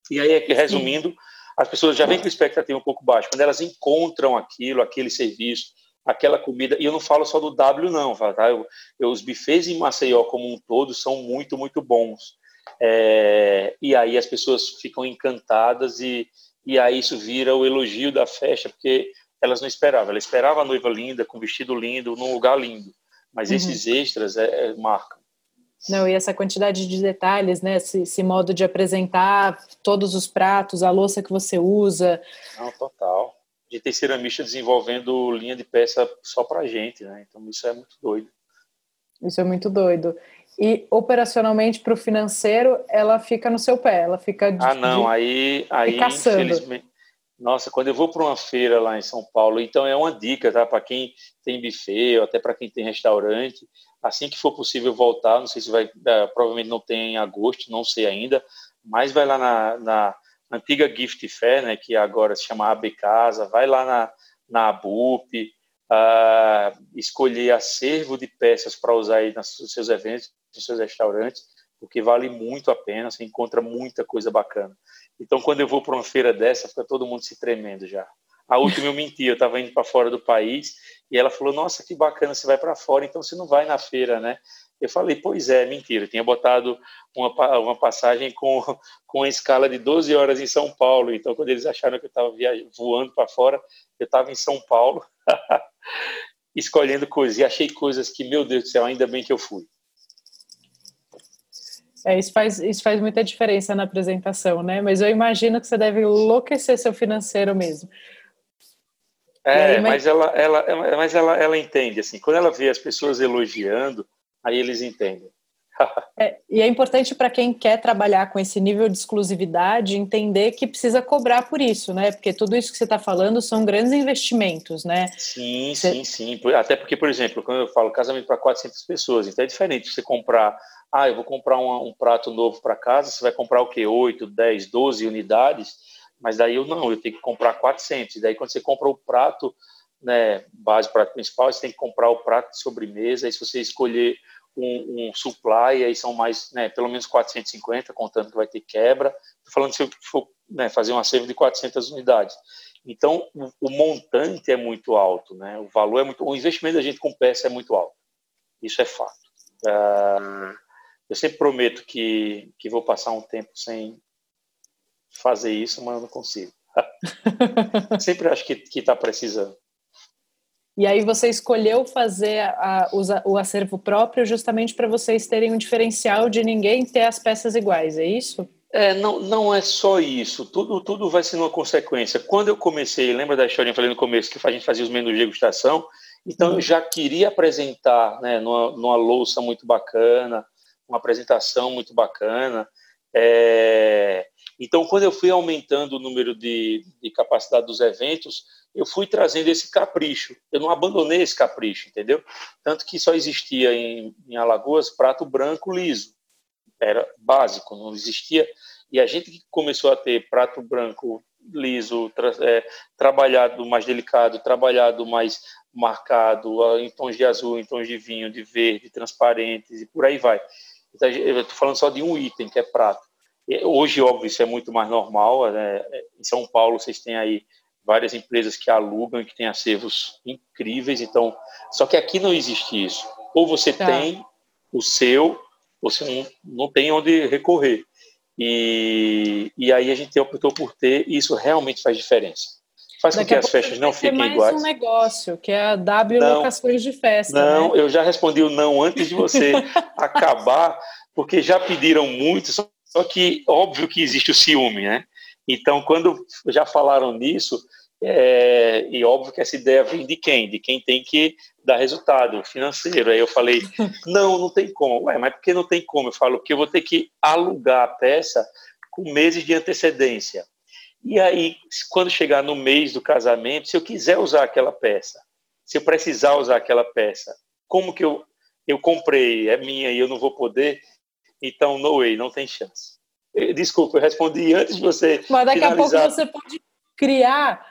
E aí, resumindo, as pessoas já vêm com expectativa um pouco baixa. Quando elas encontram aquilo, aquele serviço, aquela comida, e eu não falo só do W não, tá? Eu, eu, os bufês em Maceió como um todo são muito, muito bons. É, e aí as pessoas ficam encantadas e, e aí isso vira o elogio da festa, porque elas não esperavam. Ela esperava a noiva linda, com vestido lindo, num lugar lindo. Mas uhum. esses extras é, é, marcam. Não, e essa quantidade de detalhes, né? Esse, esse, modo de apresentar todos os pratos, a louça que você usa. Não, total de ter ceramista desenvolvendo linha de peça só para a gente, né? Então isso é muito doido. Isso é muito doido. E operacionalmente para o financeiro, ela fica no seu pé, ela fica de, Ah, não, aí, aí infelizmente. Nossa, quando eu vou para uma feira lá em São Paulo, então é uma dica, tá? Para quem tem buffet ou até para quem tem restaurante, assim que for possível voltar, não sei se vai, é, provavelmente não tem em agosto, não sei ainda, mas vai lá na, na antiga Gift Fair, né, que agora se chama AB Casa, vai lá na, na ABUP, uh, escolher acervo de peças para usar aí nos seus eventos, nos seus restaurantes, porque vale muito a pena, você encontra muita coisa bacana. Então, quando eu vou para uma feira dessa, fica todo mundo se tremendo já. A última eu menti, eu estava indo para fora do país e ela falou: Nossa, que bacana, você vai para fora, então você não vai na feira, né? Eu falei, pois é, mentira. Eu tinha botado uma, uma passagem com, com uma escala de 12 horas em São Paulo. Então, quando eles acharam que eu estava voando para fora, eu estava em São Paulo, [laughs] escolhendo coisas. E achei coisas que, meu Deus do céu, ainda bem que eu fui. É, isso faz, isso faz muita diferença na apresentação, né? Mas eu imagino que você deve enlouquecer seu financeiro mesmo. É, aí, mas, mas, ela, ela, mas ela, ela entende, assim, quando ela vê as pessoas elogiando, aí eles entendem. é, e é importante para quem quer trabalhar com esse nível de exclusividade entender que precisa cobrar por isso, né? Porque tudo isso que você está falando são grandes investimentos, né? Sim, você... sim, sim. Até porque, por exemplo, quando eu falo casamento para 400 pessoas, então é diferente você comprar, ah, eu vou comprar um, um prato novo para casa, você vai comprar o quê? 8, 10, 12 unidades, mas daí eu não, eu tenho que comprar 400. E daí quando você compra o prato, né, base, prato principal, você tem que comprar o prato de sobremesa, e se você escolher um, um supply, aí são mais, né, pelo menos 450, contando que vai ter quebra. Estou falando se eu for né, fazer uma save de 400 unidades. Então, o, o montante é muito alto, né? O valor é muito, o investimento da gente com peça é muito alto. Isso é fato. Uh, eu sempre prometo que, que vou passar um tempo sem fazer isso, mas eu não consigo. [laughs] sempre acho que está precisando. E aí você escolheu fazer a, o acervo próprio justamente para vocês terem um diferencial de ninguém ter as peças iguais, é isso? É, não, não é só isso, tudo, tudo vai sendo uma consequência. Quando eu comecei, lembra da história que eu falei no começo, que a gente fazia os menus de degustação, então eu já queria apresentar né, numa, numa louça muito bacana, uma apresentação muito bacana. É... Então, quando eu fui aumentando o número de, de capacidade dos eventos, eu fui trazendo esse capricho. Eu não abandonei esse capricho, entendeu? Tanto que só existia em, em Alagoas prato branco liso. Era básico, não existia. E a gente começou a ter prato branco liso, tra é, trabalhado mais delicado, trabalhado mais marcado em tons de azul, em tons de vinho, de verde, transparentes e por aí vai. Então, eu estou falando só de um item, que é prato. Hoje, óbvio, isso é muito mais normal. Né? Em São Paulo, vocês têm aí várias empresas que alugam e que têm acervos incríveis. Então, só que aqui não existe isso. Ou você tá. tem o seu, ou você não, não tem onde recorrer. E, e aí a gente optou por ter, e isso realmente faz diferença. Faz Daqui com que as festas não fiquem mais iguais. mais um negócio, que é a W não, Locações de Festa. Não, né? eu já respondi o não antes de você [laughs] acabar, porque já pediram muito, só que óbvio que existe o ciúme, né? Então, quando já falaram nisso, é, e óbvio que essa ideia vem de quem? De quem tem que dar resultado financeiro. Aí eu falei, [laughs] não, não tem como. Ué, mas por que não tem como? Eu falo, porque eu vou ter que alugar a peça com meses de antecedência. E aí, quando chegar no mês do casamento, se eu quiser usar aquela peça, se eu precisar usar aquela peça, como que eu, eu comprei, é minha e eu não vou poder, então, no way, não tem chance. Desculpa, eu respondi antes de você. Mas daqui finalizar. a pouco você pode criar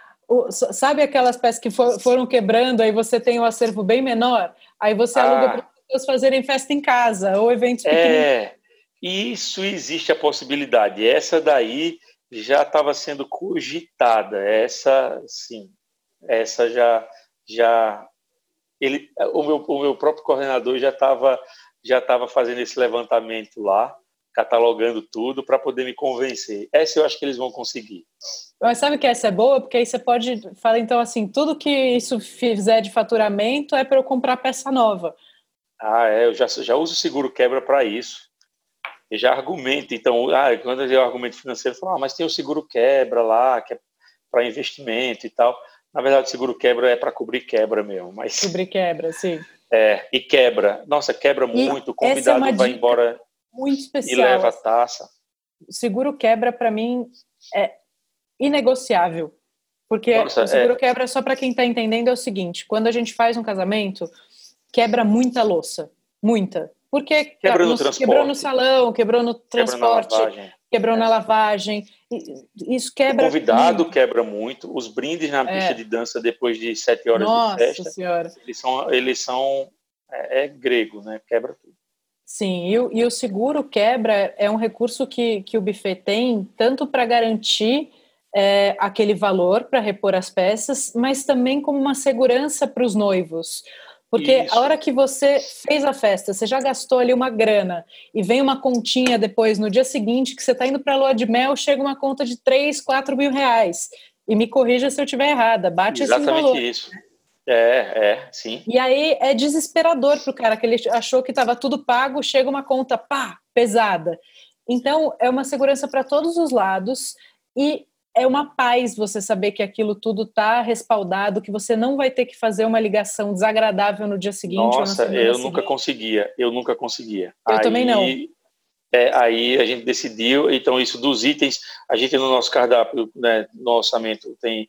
sabe aquelas peças que for, foram quebrando, aí você tem um acervo bem menor, aí você ah. aluga para as pessoas fazerem festa em casa ou eventos é, pequenos. É, isso existe a possibilidade. Essa daí já estava sendo cogitada. Essa, sim, essa já, já ele, o meu, o meu próprio coordenador já estava já estava fazendo esse levantamento lá catalogando tudo para poder me convencer. Essa eu acho que eles vão conseguir. Mas sabe que essa é boa? Porque aí você pode falar, então, assim, tudo que isso fizer de faturamento é para eu comprar peça nova. Ah, é, eu já, já uso seguro quebra para isso. Eu já argumento, então, ah, quando eu argumento financeiro, eu falo, ah, mas tem o seguro quebra lá, que é para investimento e tal. Na verdade, o seguro quebra é para cobrir quebra mesmo. Mas... [laughs] Cobrir quebra, sim. É, e quebra. Nossa, quebra e muito. O é convidado é vai embora muito especial. E leva a taça. O seguro quebra, para mim, é inegociável. Porque Nossa, o seguro é... quebra, só para quem está entendendo, é o seguinte: quando a gente faz um casamento, quebra muita louça. Muita. Porque quebrou no, quebrou no salão, quebrou no transporte, quebrou na lavagem. Quebrou é. na lavagem. Isso quebra. O convidado muito. quebra muito. Os brindes na pista é. de dança depois de sete horas Nossa de festa. Senhora. Eles são, eles são é, é grego, né? Quebra tudo. Sim, e o, e o seguro quebra é um recurso que, que o buffet tem tanto para garantir é, aquele valor para repor as peças, mas também como uma segurança para os noivos. Porque Isso. a hora que você fez a festa, você já gastou ali uma grana e vem uma continha depois, no dia seguinte, que você está indo para a lua de mel, chega uma conta de 3, 4 mil reais. E me corrija se eu estiver errada, bate Exatamente esse valor. isso. É, é, sim. E aí é desesperador para o cara, que ele achou que estava tudo pago, chega uma conta, pá, pesada. Então, é uma segurança para todos os lados e é uma paz você saber que aquilo tudo está respaldado, que você não vai ter que fazer uma ligação desagradável no dia seguinte. Nossa, eu seguinte. nunca conseguia, eu nunca conseguia. Eu aí, também não. É, aí a gente decidiu, então isso dos itens, a gente no nosso cardápio, né, no orçamento tem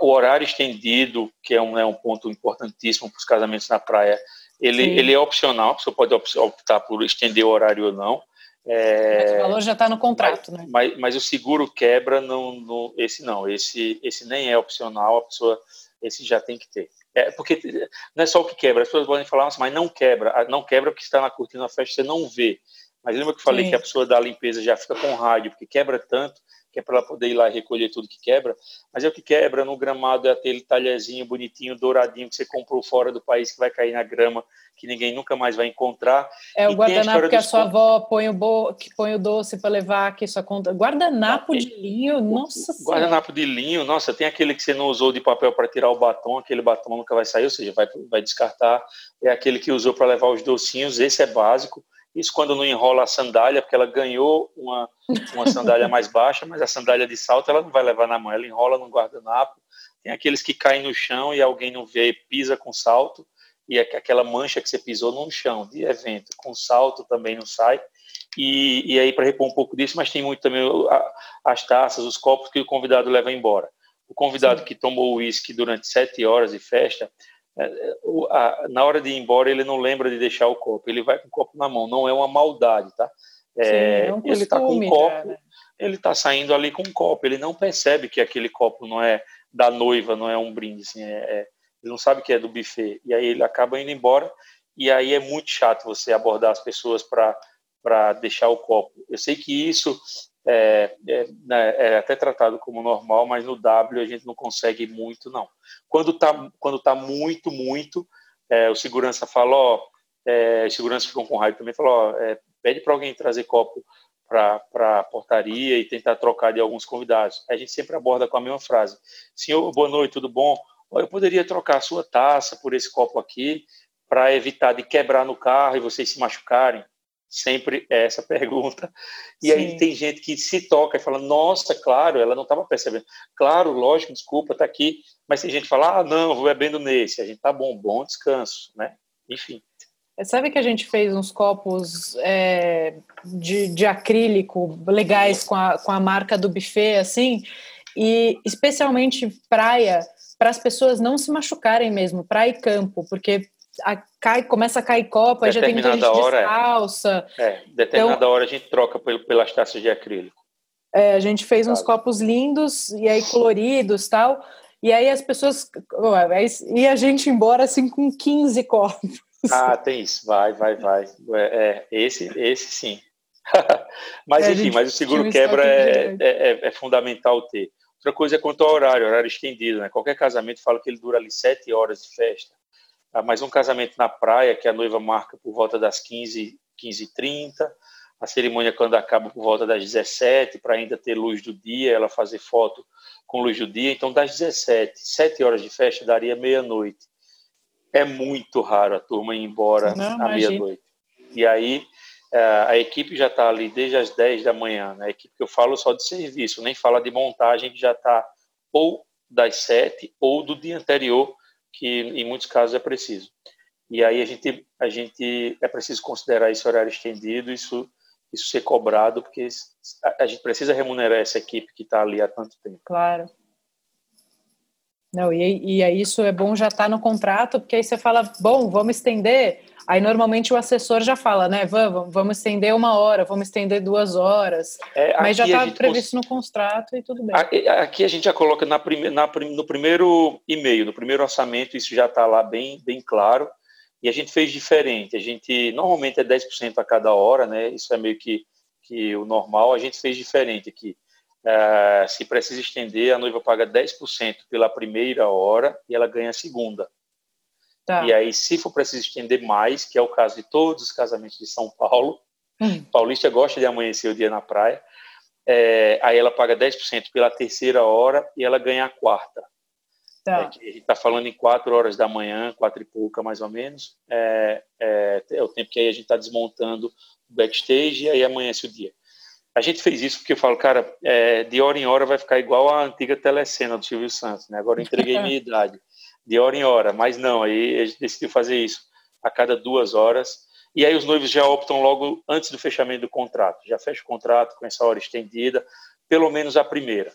o horário estendido, que é um, é um ponto importantíssimo para os casamentos na praia, ele, ele é opcional, pessoa pode optar por estender o horário ou não. É, mas o valor já está no contrato, mas, né? Mas, mas, o seguro quebra, não, no, esse não, esse, esse nem é opcional, a pessoa, esse já tem que ter. É, porque não é só o que quebra, as pessoas podem falar, mas não quebra, ah, não quebra porque está na cortina da festa, você não vê. Mas lembra que eu falei Sim. que a pessoa da limpeza já fica com rádio, porque quebra tanto que é para ela poder ir lá e recolher tudo que quebra, mas é o que quebra no gramado, é aquele talherzinho bonitinho, douradinho, que você comprou fora do país, que vai cair na grama, que ninguém nunca mais vai encontrar. É o guardanapo que a sua avó põe o, bo... que põe o doce para levar aqui sua conta. Guardanapo ah, de linho, nossa Guardanapo de linho, nossa, tem aquele que você não usou de papel para tirar o batom, aquele batom nunca vai sair, ou seja, vai, vai descartar. É aquele que usou para levar os docinhos, esse é básico. Isso quando não enrola a sandália, porque ela ganhou uma, uma sandália mais baixa, mas a sandália de salto ela não vai levar na mão, ela enrola no guardanapo. Tem aqueles que caem no chão e alguém não vê, pisa com salto, e é aquela mancha que você pisou no chão de evento, com salto também não sai. E, e aí, para repor um pouco disso, mas tem muito também as taças, os copos que o convidado leva embora. O convidado Sim. que tomou uísque durante sete horas de festa, na hora de ir embora, ele não lembra de deixar o copo, ele vai com o copo na mão, não é uma maldade, tá? É, Sim, é um ele está com um copo, né? ele está saindo ali com um copo, ele não percebe que aquele copo não é da noiva, não é um brinde, assim, é, é, ele não sabe que é do buffet, e aí ele acaba indo embora, e aí é muito chato você abordar as pessoas para deixar o copo. Eu sei que isso é, é, né, é, até tratado como normal, mas no W a gente não consegue muito, não. Quando está quando tá muito, muito, é, o segurança fala, ó, é, os com raiva também, fala, ó, é, pede para alguém trazer copo para a portaria e tentar trocar de alguns convidados. A gente sempre aborda com a mesma frase. Senhor, boa noite, tudo bom? Eu poderia trocar a sua taça por esse copo aqui para evitar de quebrar no carro e vocês se machucarem? Sempre é essa [laughs] pergunta. E Sim. aí tem gente que se toca e fala: Nossa, claro, ela não estava percebendo. Claro, lógico, desculpa, está aqui. Mas tem gente que fala: Ah, não, vou bebendo nesse. A gente tá bom, bom descanso, né? Enfim. Sabe que a gente fez uns copos é, de, de acrílico legais com a, com a marca do buffet, assim, e especialmente praia, para as pessoas não se machucarem mesmo, praia e campo, porque a, cai, começa a cair copa, já tem muita gente hora, descalça. É, é determinada então, hora a gente troca pelas taças de acrílico. É, a gente fez uns copos lindos e aí coloridos tal. E aí as pessoas. E a gente embora assim com 15 copos. Ah, tem isso. Vai, vai, vai. É, é esse, esse sim. [laughs] mas é, enfim, mas o seguro quebra é, é, é, fundamental ter. Outra coisa é quanto ao horário, horário estendido, né? Qualquer casamento fala que ele dura ali sete horas de festa. Ah, mais um casamento na praia, que a noiva marca por volta das 15, 15 30 a cerimônia quando acaba por volta das 17, para ainda ter luz do dia, ela fazer foto com luz do dia. Então, das 17, 7 horas de festa daria meia-noite. É muito raro a turma ir embora Não, à meia-noite. E aí, é, a equipe já está ali desde as 10 da manhã. Né? A equipe que eu falo só de serviço, nem fala de montagem, que já está ou das 7 ou do dia anterior, que em muitos casos é preciso. E aí a gente, a gente é preciso considerar esse horário estendido, isso, isso ser cobrado, porque a, gente precisa remunerar essa equipe que está ali há tanto tempo. Claro. Não, e, e aí isso é bom já estar tá no contrato, porque aí você fala, bom, vamos estender. Aí normalmente o assessor já fala, né? Vamos, vamos estender uma hora, vamos estender duas horas. É, mas já está previsto cons... no contrato e tudo bem. Aqui a gente já coloca na prime... na no primeiro e-mail, no primeiro orçamento, isso já está lá bem, bem claro. E a gente fez diferente. A gente normalmente é 10% a cada hora, né? Isso é meio que, que o normal. A gente fez diferente aqui. Uh, se precisa estender, a noiva paga 10% pela primeira hora e ela ganha a segunda. Tá. E aí, se for preciso estender mais, que é o caso de todos os casamentos de São Paulo, hum. paulista gosta de amanhecer o dia na praia, é, aí ela paga 10% pela terceira hora e ela ganha a quarta. Tá. É, a gente está falando em quatro horas da manhã, quatro e pouca mais ou menos, é, é, é o tempo que aí a gente está desmontando o backstage e aí amanhece o dia. A gente fez isso porque eu falo, cara, é, de hora em hora vai ficar igual a antiga telecena do Silvio Santos, né? Agora eu entreguei minha [laughs] idade, de hora em hora, mas não, aí a gente decidiu fazer isso a cada duas horas. E aí os noivos já optam logo antes do fechamento do contrato, já fecha o contrato com essa hora estendida, pelo menos a primeira.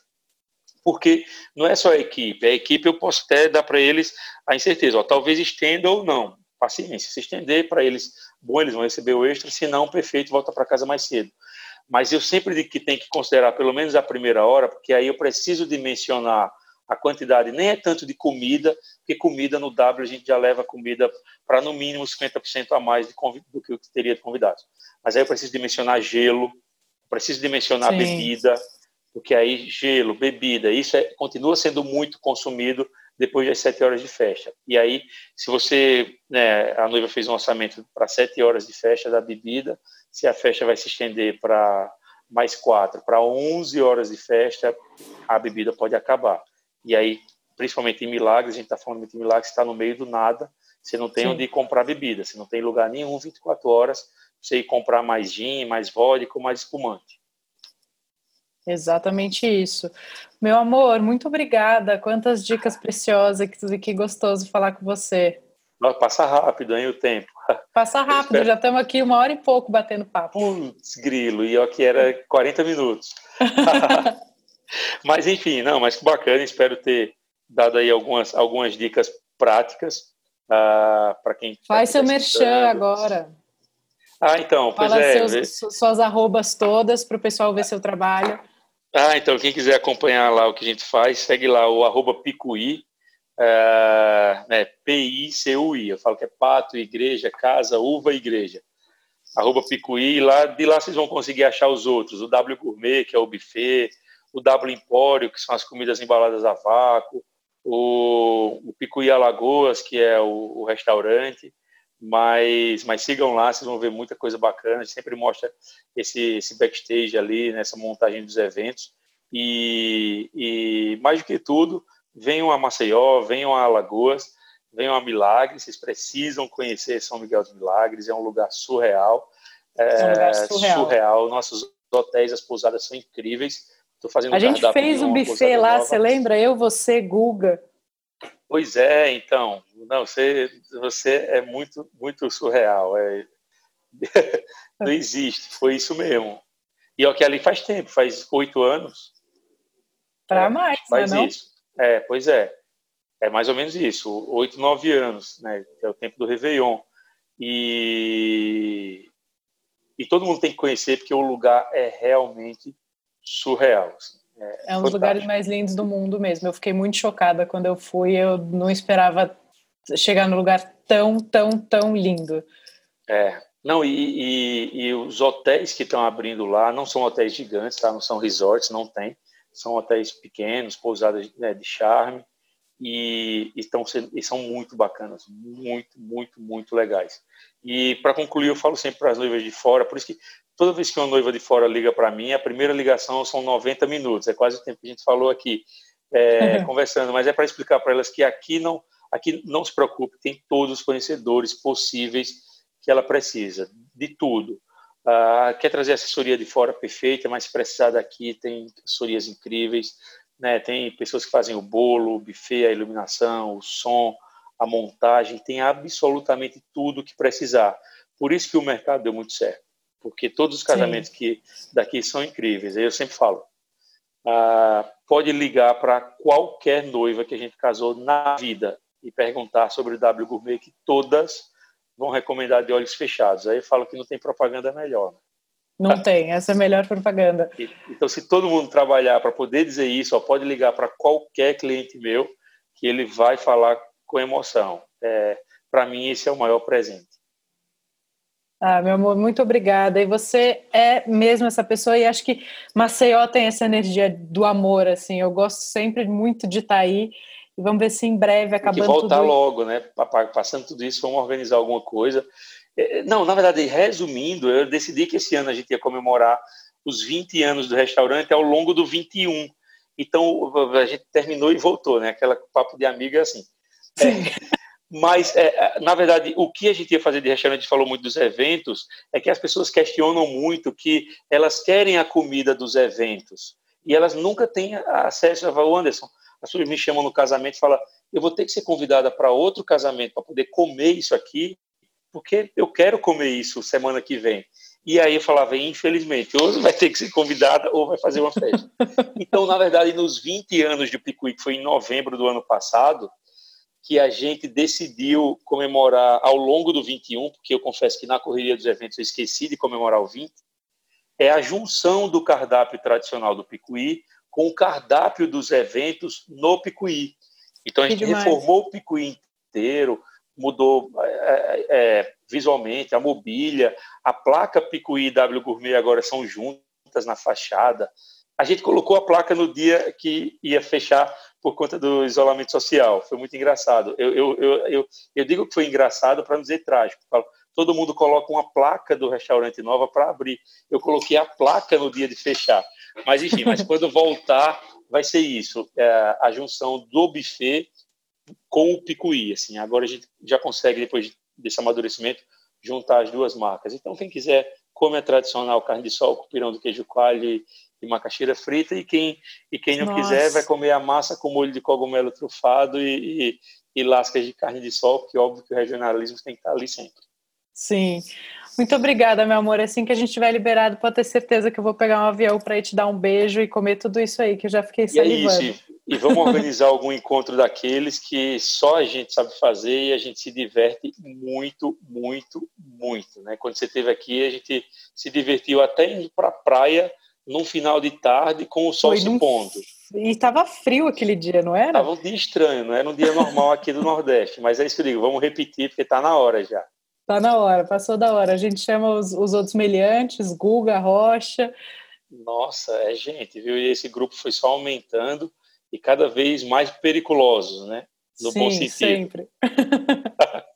Porque não é só a equipe, a equipe eu posso até dar para eles a incerteza, ó, talvez estenda ou não, paciência, se estender para eles, bom, eles vão receber o extra, se não, perfeito, volta para casa mais cedo mas eu sempre digo que tem que considerar pelo menos a primeira hora, porque aí eu preciso dimensionar a quantidade, nem é tanto de comida, porque comida no W a gente já leva comida para no mínimo 50% a mais do que eu teria de convidados. Mas aí eu preciso dimensionar gelo, preciso dimensionar Sim. bebida, porque aí gelo, bebida, isso é, continua sendo muito consumido depois das sete horas de festa. E aí, se você, né, a noiva fez um orçamento para sete horas de festa da bebida, se a festa vai se estender para mais quatro, para onze horas de festa, a bebida pode acabar. E aí, principalmente em Milagres, a gente está falando muito em Milagres, está no meio do nada, você não tem Sim. onde comprar bebida, você não tem lugar nenhum 24 horas, você ir comprar mais gin, mais vodka, mais espumante. Exatamente isso. Meu amor, muito obrigada. Quantas dicas preciosas, que, que gostoso falar com você. Passa rápido, hein, o tempo. Passa rápido, já estamos aqui uma hora e pouco batendo papo. Putz, grilo, e aqui era 40 minutos. [laughs] mas enfim, não, mas que bacana, espero ter dado aí algumas, algumas dicas práticas uh, ah, para quem. Tá Faz tá seu merchan agora. Ah, então, pois Fala é. Seus, suas arrobas todas para o pessoal ver seu trabalho. Ah, então, quem quiser acompanhar lá o que a gente faz, segue lá o arroba picuí, é, né, P-I-C-U-I. Eu falo que é pato, igreja, casa, uva, igreja. Arroba picuí, lá, de lá vocês vão conseguir achar os outros. O W Gourmet, que é o buffet, o W Empório, que são as comidas embaladas a vácuo, o, o Picuí Alagoas, que é o, o restaurante, mas, mas sigam lá, vocês vão ver muita coisa bacana. A gente sempre mostra esse, esse backstage ali, nessa montagem dos eventos. E, e mais do que tudo, venham a Maceió, venham a Alagoas, venham a Milagres. Vocês precisam conhecer São Miguel dos Milagres, é um lugar surreal. É, um lugar surreal. surreal. Nossos hotéis, as pousadas são incríveis. Tô fazendo a gente fez um buffet lá, nova. você lembra? Eu, você, Guga. Pois é, então, não, você, você é muito, muito surreal. É... [laughs] Não existe, foi isso mesmo. E o que ali faz tempo, faz oito anos. Para é, mais, faz não? isso. É, pois é. É mais ou menos isso, oito, nove anos, né? É o tempo do Réveillon. E, e todo mundo tem que conhecer porque o lugar é realmente surreal. Assim. É, é um dos lugares mais lindos do mundo mesmo. Eu fiquei muito chocada quando eu fui. Eu não esperava chegar num lugar tão, tão, tão lindo. É. Não, e, e, e os hotéis que estão abrindo lá não são hotéis gigantes, tá? Não são resorts, não tem. São hotéis pequenos, pousadas né, de charme. E, estão e são muito bacanas, muito, muito, muito legais. E para concluir, eu falo sempre para as noivas de fora, por isso que toda vez que uma noiva de fora liga para mim, a primeira ligação são 90 minutos, é quase o tempo que a gente falou aqui é, [laughs] conversando, mas é para explicar para elas que aqui não, aqui não se preocupe, tem todos os fornecedores possíveis que ela precisa, de tudo. Ah, quer trazer assessoria de fora perfeita, mas se precisar daqui, tem assessorias incríveis, né? tem pessoas que fazem o bolo, o buffet, a iluminação, o som, a montagem, tem absolutamente tudo que precisar. Por isso que o mercado deu muito certo porque todos os casamentos Sim. que daqui são incríveis. Eu sempre falo, ah, pode ligar para qualquer noiva que a gente casou na vida e perguntar sobre o W Gourmet, que todas vão recomendar de olhos fechados. Aí eu falo que não tem propaganda melhor. Né? Não [laughs] tem, essa é a melhor propaganda. Então, se todo mundo trabalhar para poder dizer isso, ó, pode ligar para qualquer cliente meu, que ele vai falar com emoção. É, para mim, esse é o maior presente. Ah, meu amor, muito obrigada. E você é mesmo essa pessoa, e acho que Maceió tem essa energia do amor, assim. Eu gosto sempre muito de estar aí. E vamos ver se em breve, acabando tem que voltar logo, né? Passando tudo isso, vamos organizar alguma coisa. É, não, na verdade, resumindo, eu decidi que esse ano a gente ia comemorar os 20 anos do restaurante ao longo do 21. Então, a gente terminou e voltou, né? Aquela papo de amiga é assim. É, mas, é, é, na verdade, o que a gente ia fazer de restaurante, a gente falou muito dos eventos, é que as pessoas questionam muito que elas querem a comida dos eventos e elas nunca têm acesso a Anderson. As pessoas me chamam no casamento e falam: eu vou ter que ser convidada para outro casamento para poder comer isso aqui, porque eu quero comer isso semana que vem. E aí eu falava, infelizmente, ou vai ter que ser convidada ou vai fazer uma festa. [laughs] Então, na verdade, nos 20 anos de Picuí, que foi em novembro do ano passado, que a gente decidiu comemorar ao longo do 21, porque eu confesso que na correria dos eventos eu esqueci de comemorar o 20, é a junção do cardápio tradicional do Picuí com o cardápio dos eventos no Picuí. Então a gente reformou o Picuí inteiro, mudou é, é, é, visualmente a mobília, a placa Picuí e W Gourmet agora são juntas na fachada, a gente colocou a placa no dia que ia fechar por conta do isolamento social. Foi muito engraçado. Eu, eu, eu, eu, eu digo que foi engraçado para não dizer trágico. Todo mundo coloca uma placa do restaurante nova para abrir. Eu coloquei a placa no dia de fechar. Mas enfim, mas quando voltar vai ser isso, é, a junção do buffet com o picuí. Assim, agora a gente já consegue depois desse amadurecimento juntar as duas marcas. Então quem quiser come a tradicional carne de sol com pirão do queijo coalho e macaxeira frita e quem e quem não Nossa. quiser vai comer a massa com molho de cogumelo trufado e, e, e lascas de carne de sol, porque óbvio que o regionalismo tem que estar ali sempre. Sim. Muito obrigada, meu amor. Assim que a gente estiver liberado, pode ter certeza que eu vou pegar um avião para ir te dar um beijo e comer tudo isso aí, que eu já fiquei salivando. E, é isso. e vamos organizar algum encontro daqueles que só a gente sabe fazer e a gente se diverte muito, muito, muito. Né? Quando você esteve aqui, a gente se divertiu até indo para a praia num final de tarde com o sol Foi se num... pondo. E estava frio aquele dia, não era? Estava um dia estranho, não era um dia normal aqui do Nordeste, mas é isso que eu digo, vamos repetir, porque está na hora já. Está na hora, passou da hora. A gente chama os, os outros meliantes, Guga, Rocha. Nossa, é gente, viu? E esse grupo foi só aumentando e cada vez mais periculosos, né? No Sim, bom sentido. sempre. [laughs]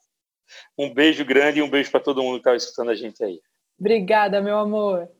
um beijo grande e um beijo para todo mundo que está escutando a gente aí. Obrigada, meu amor.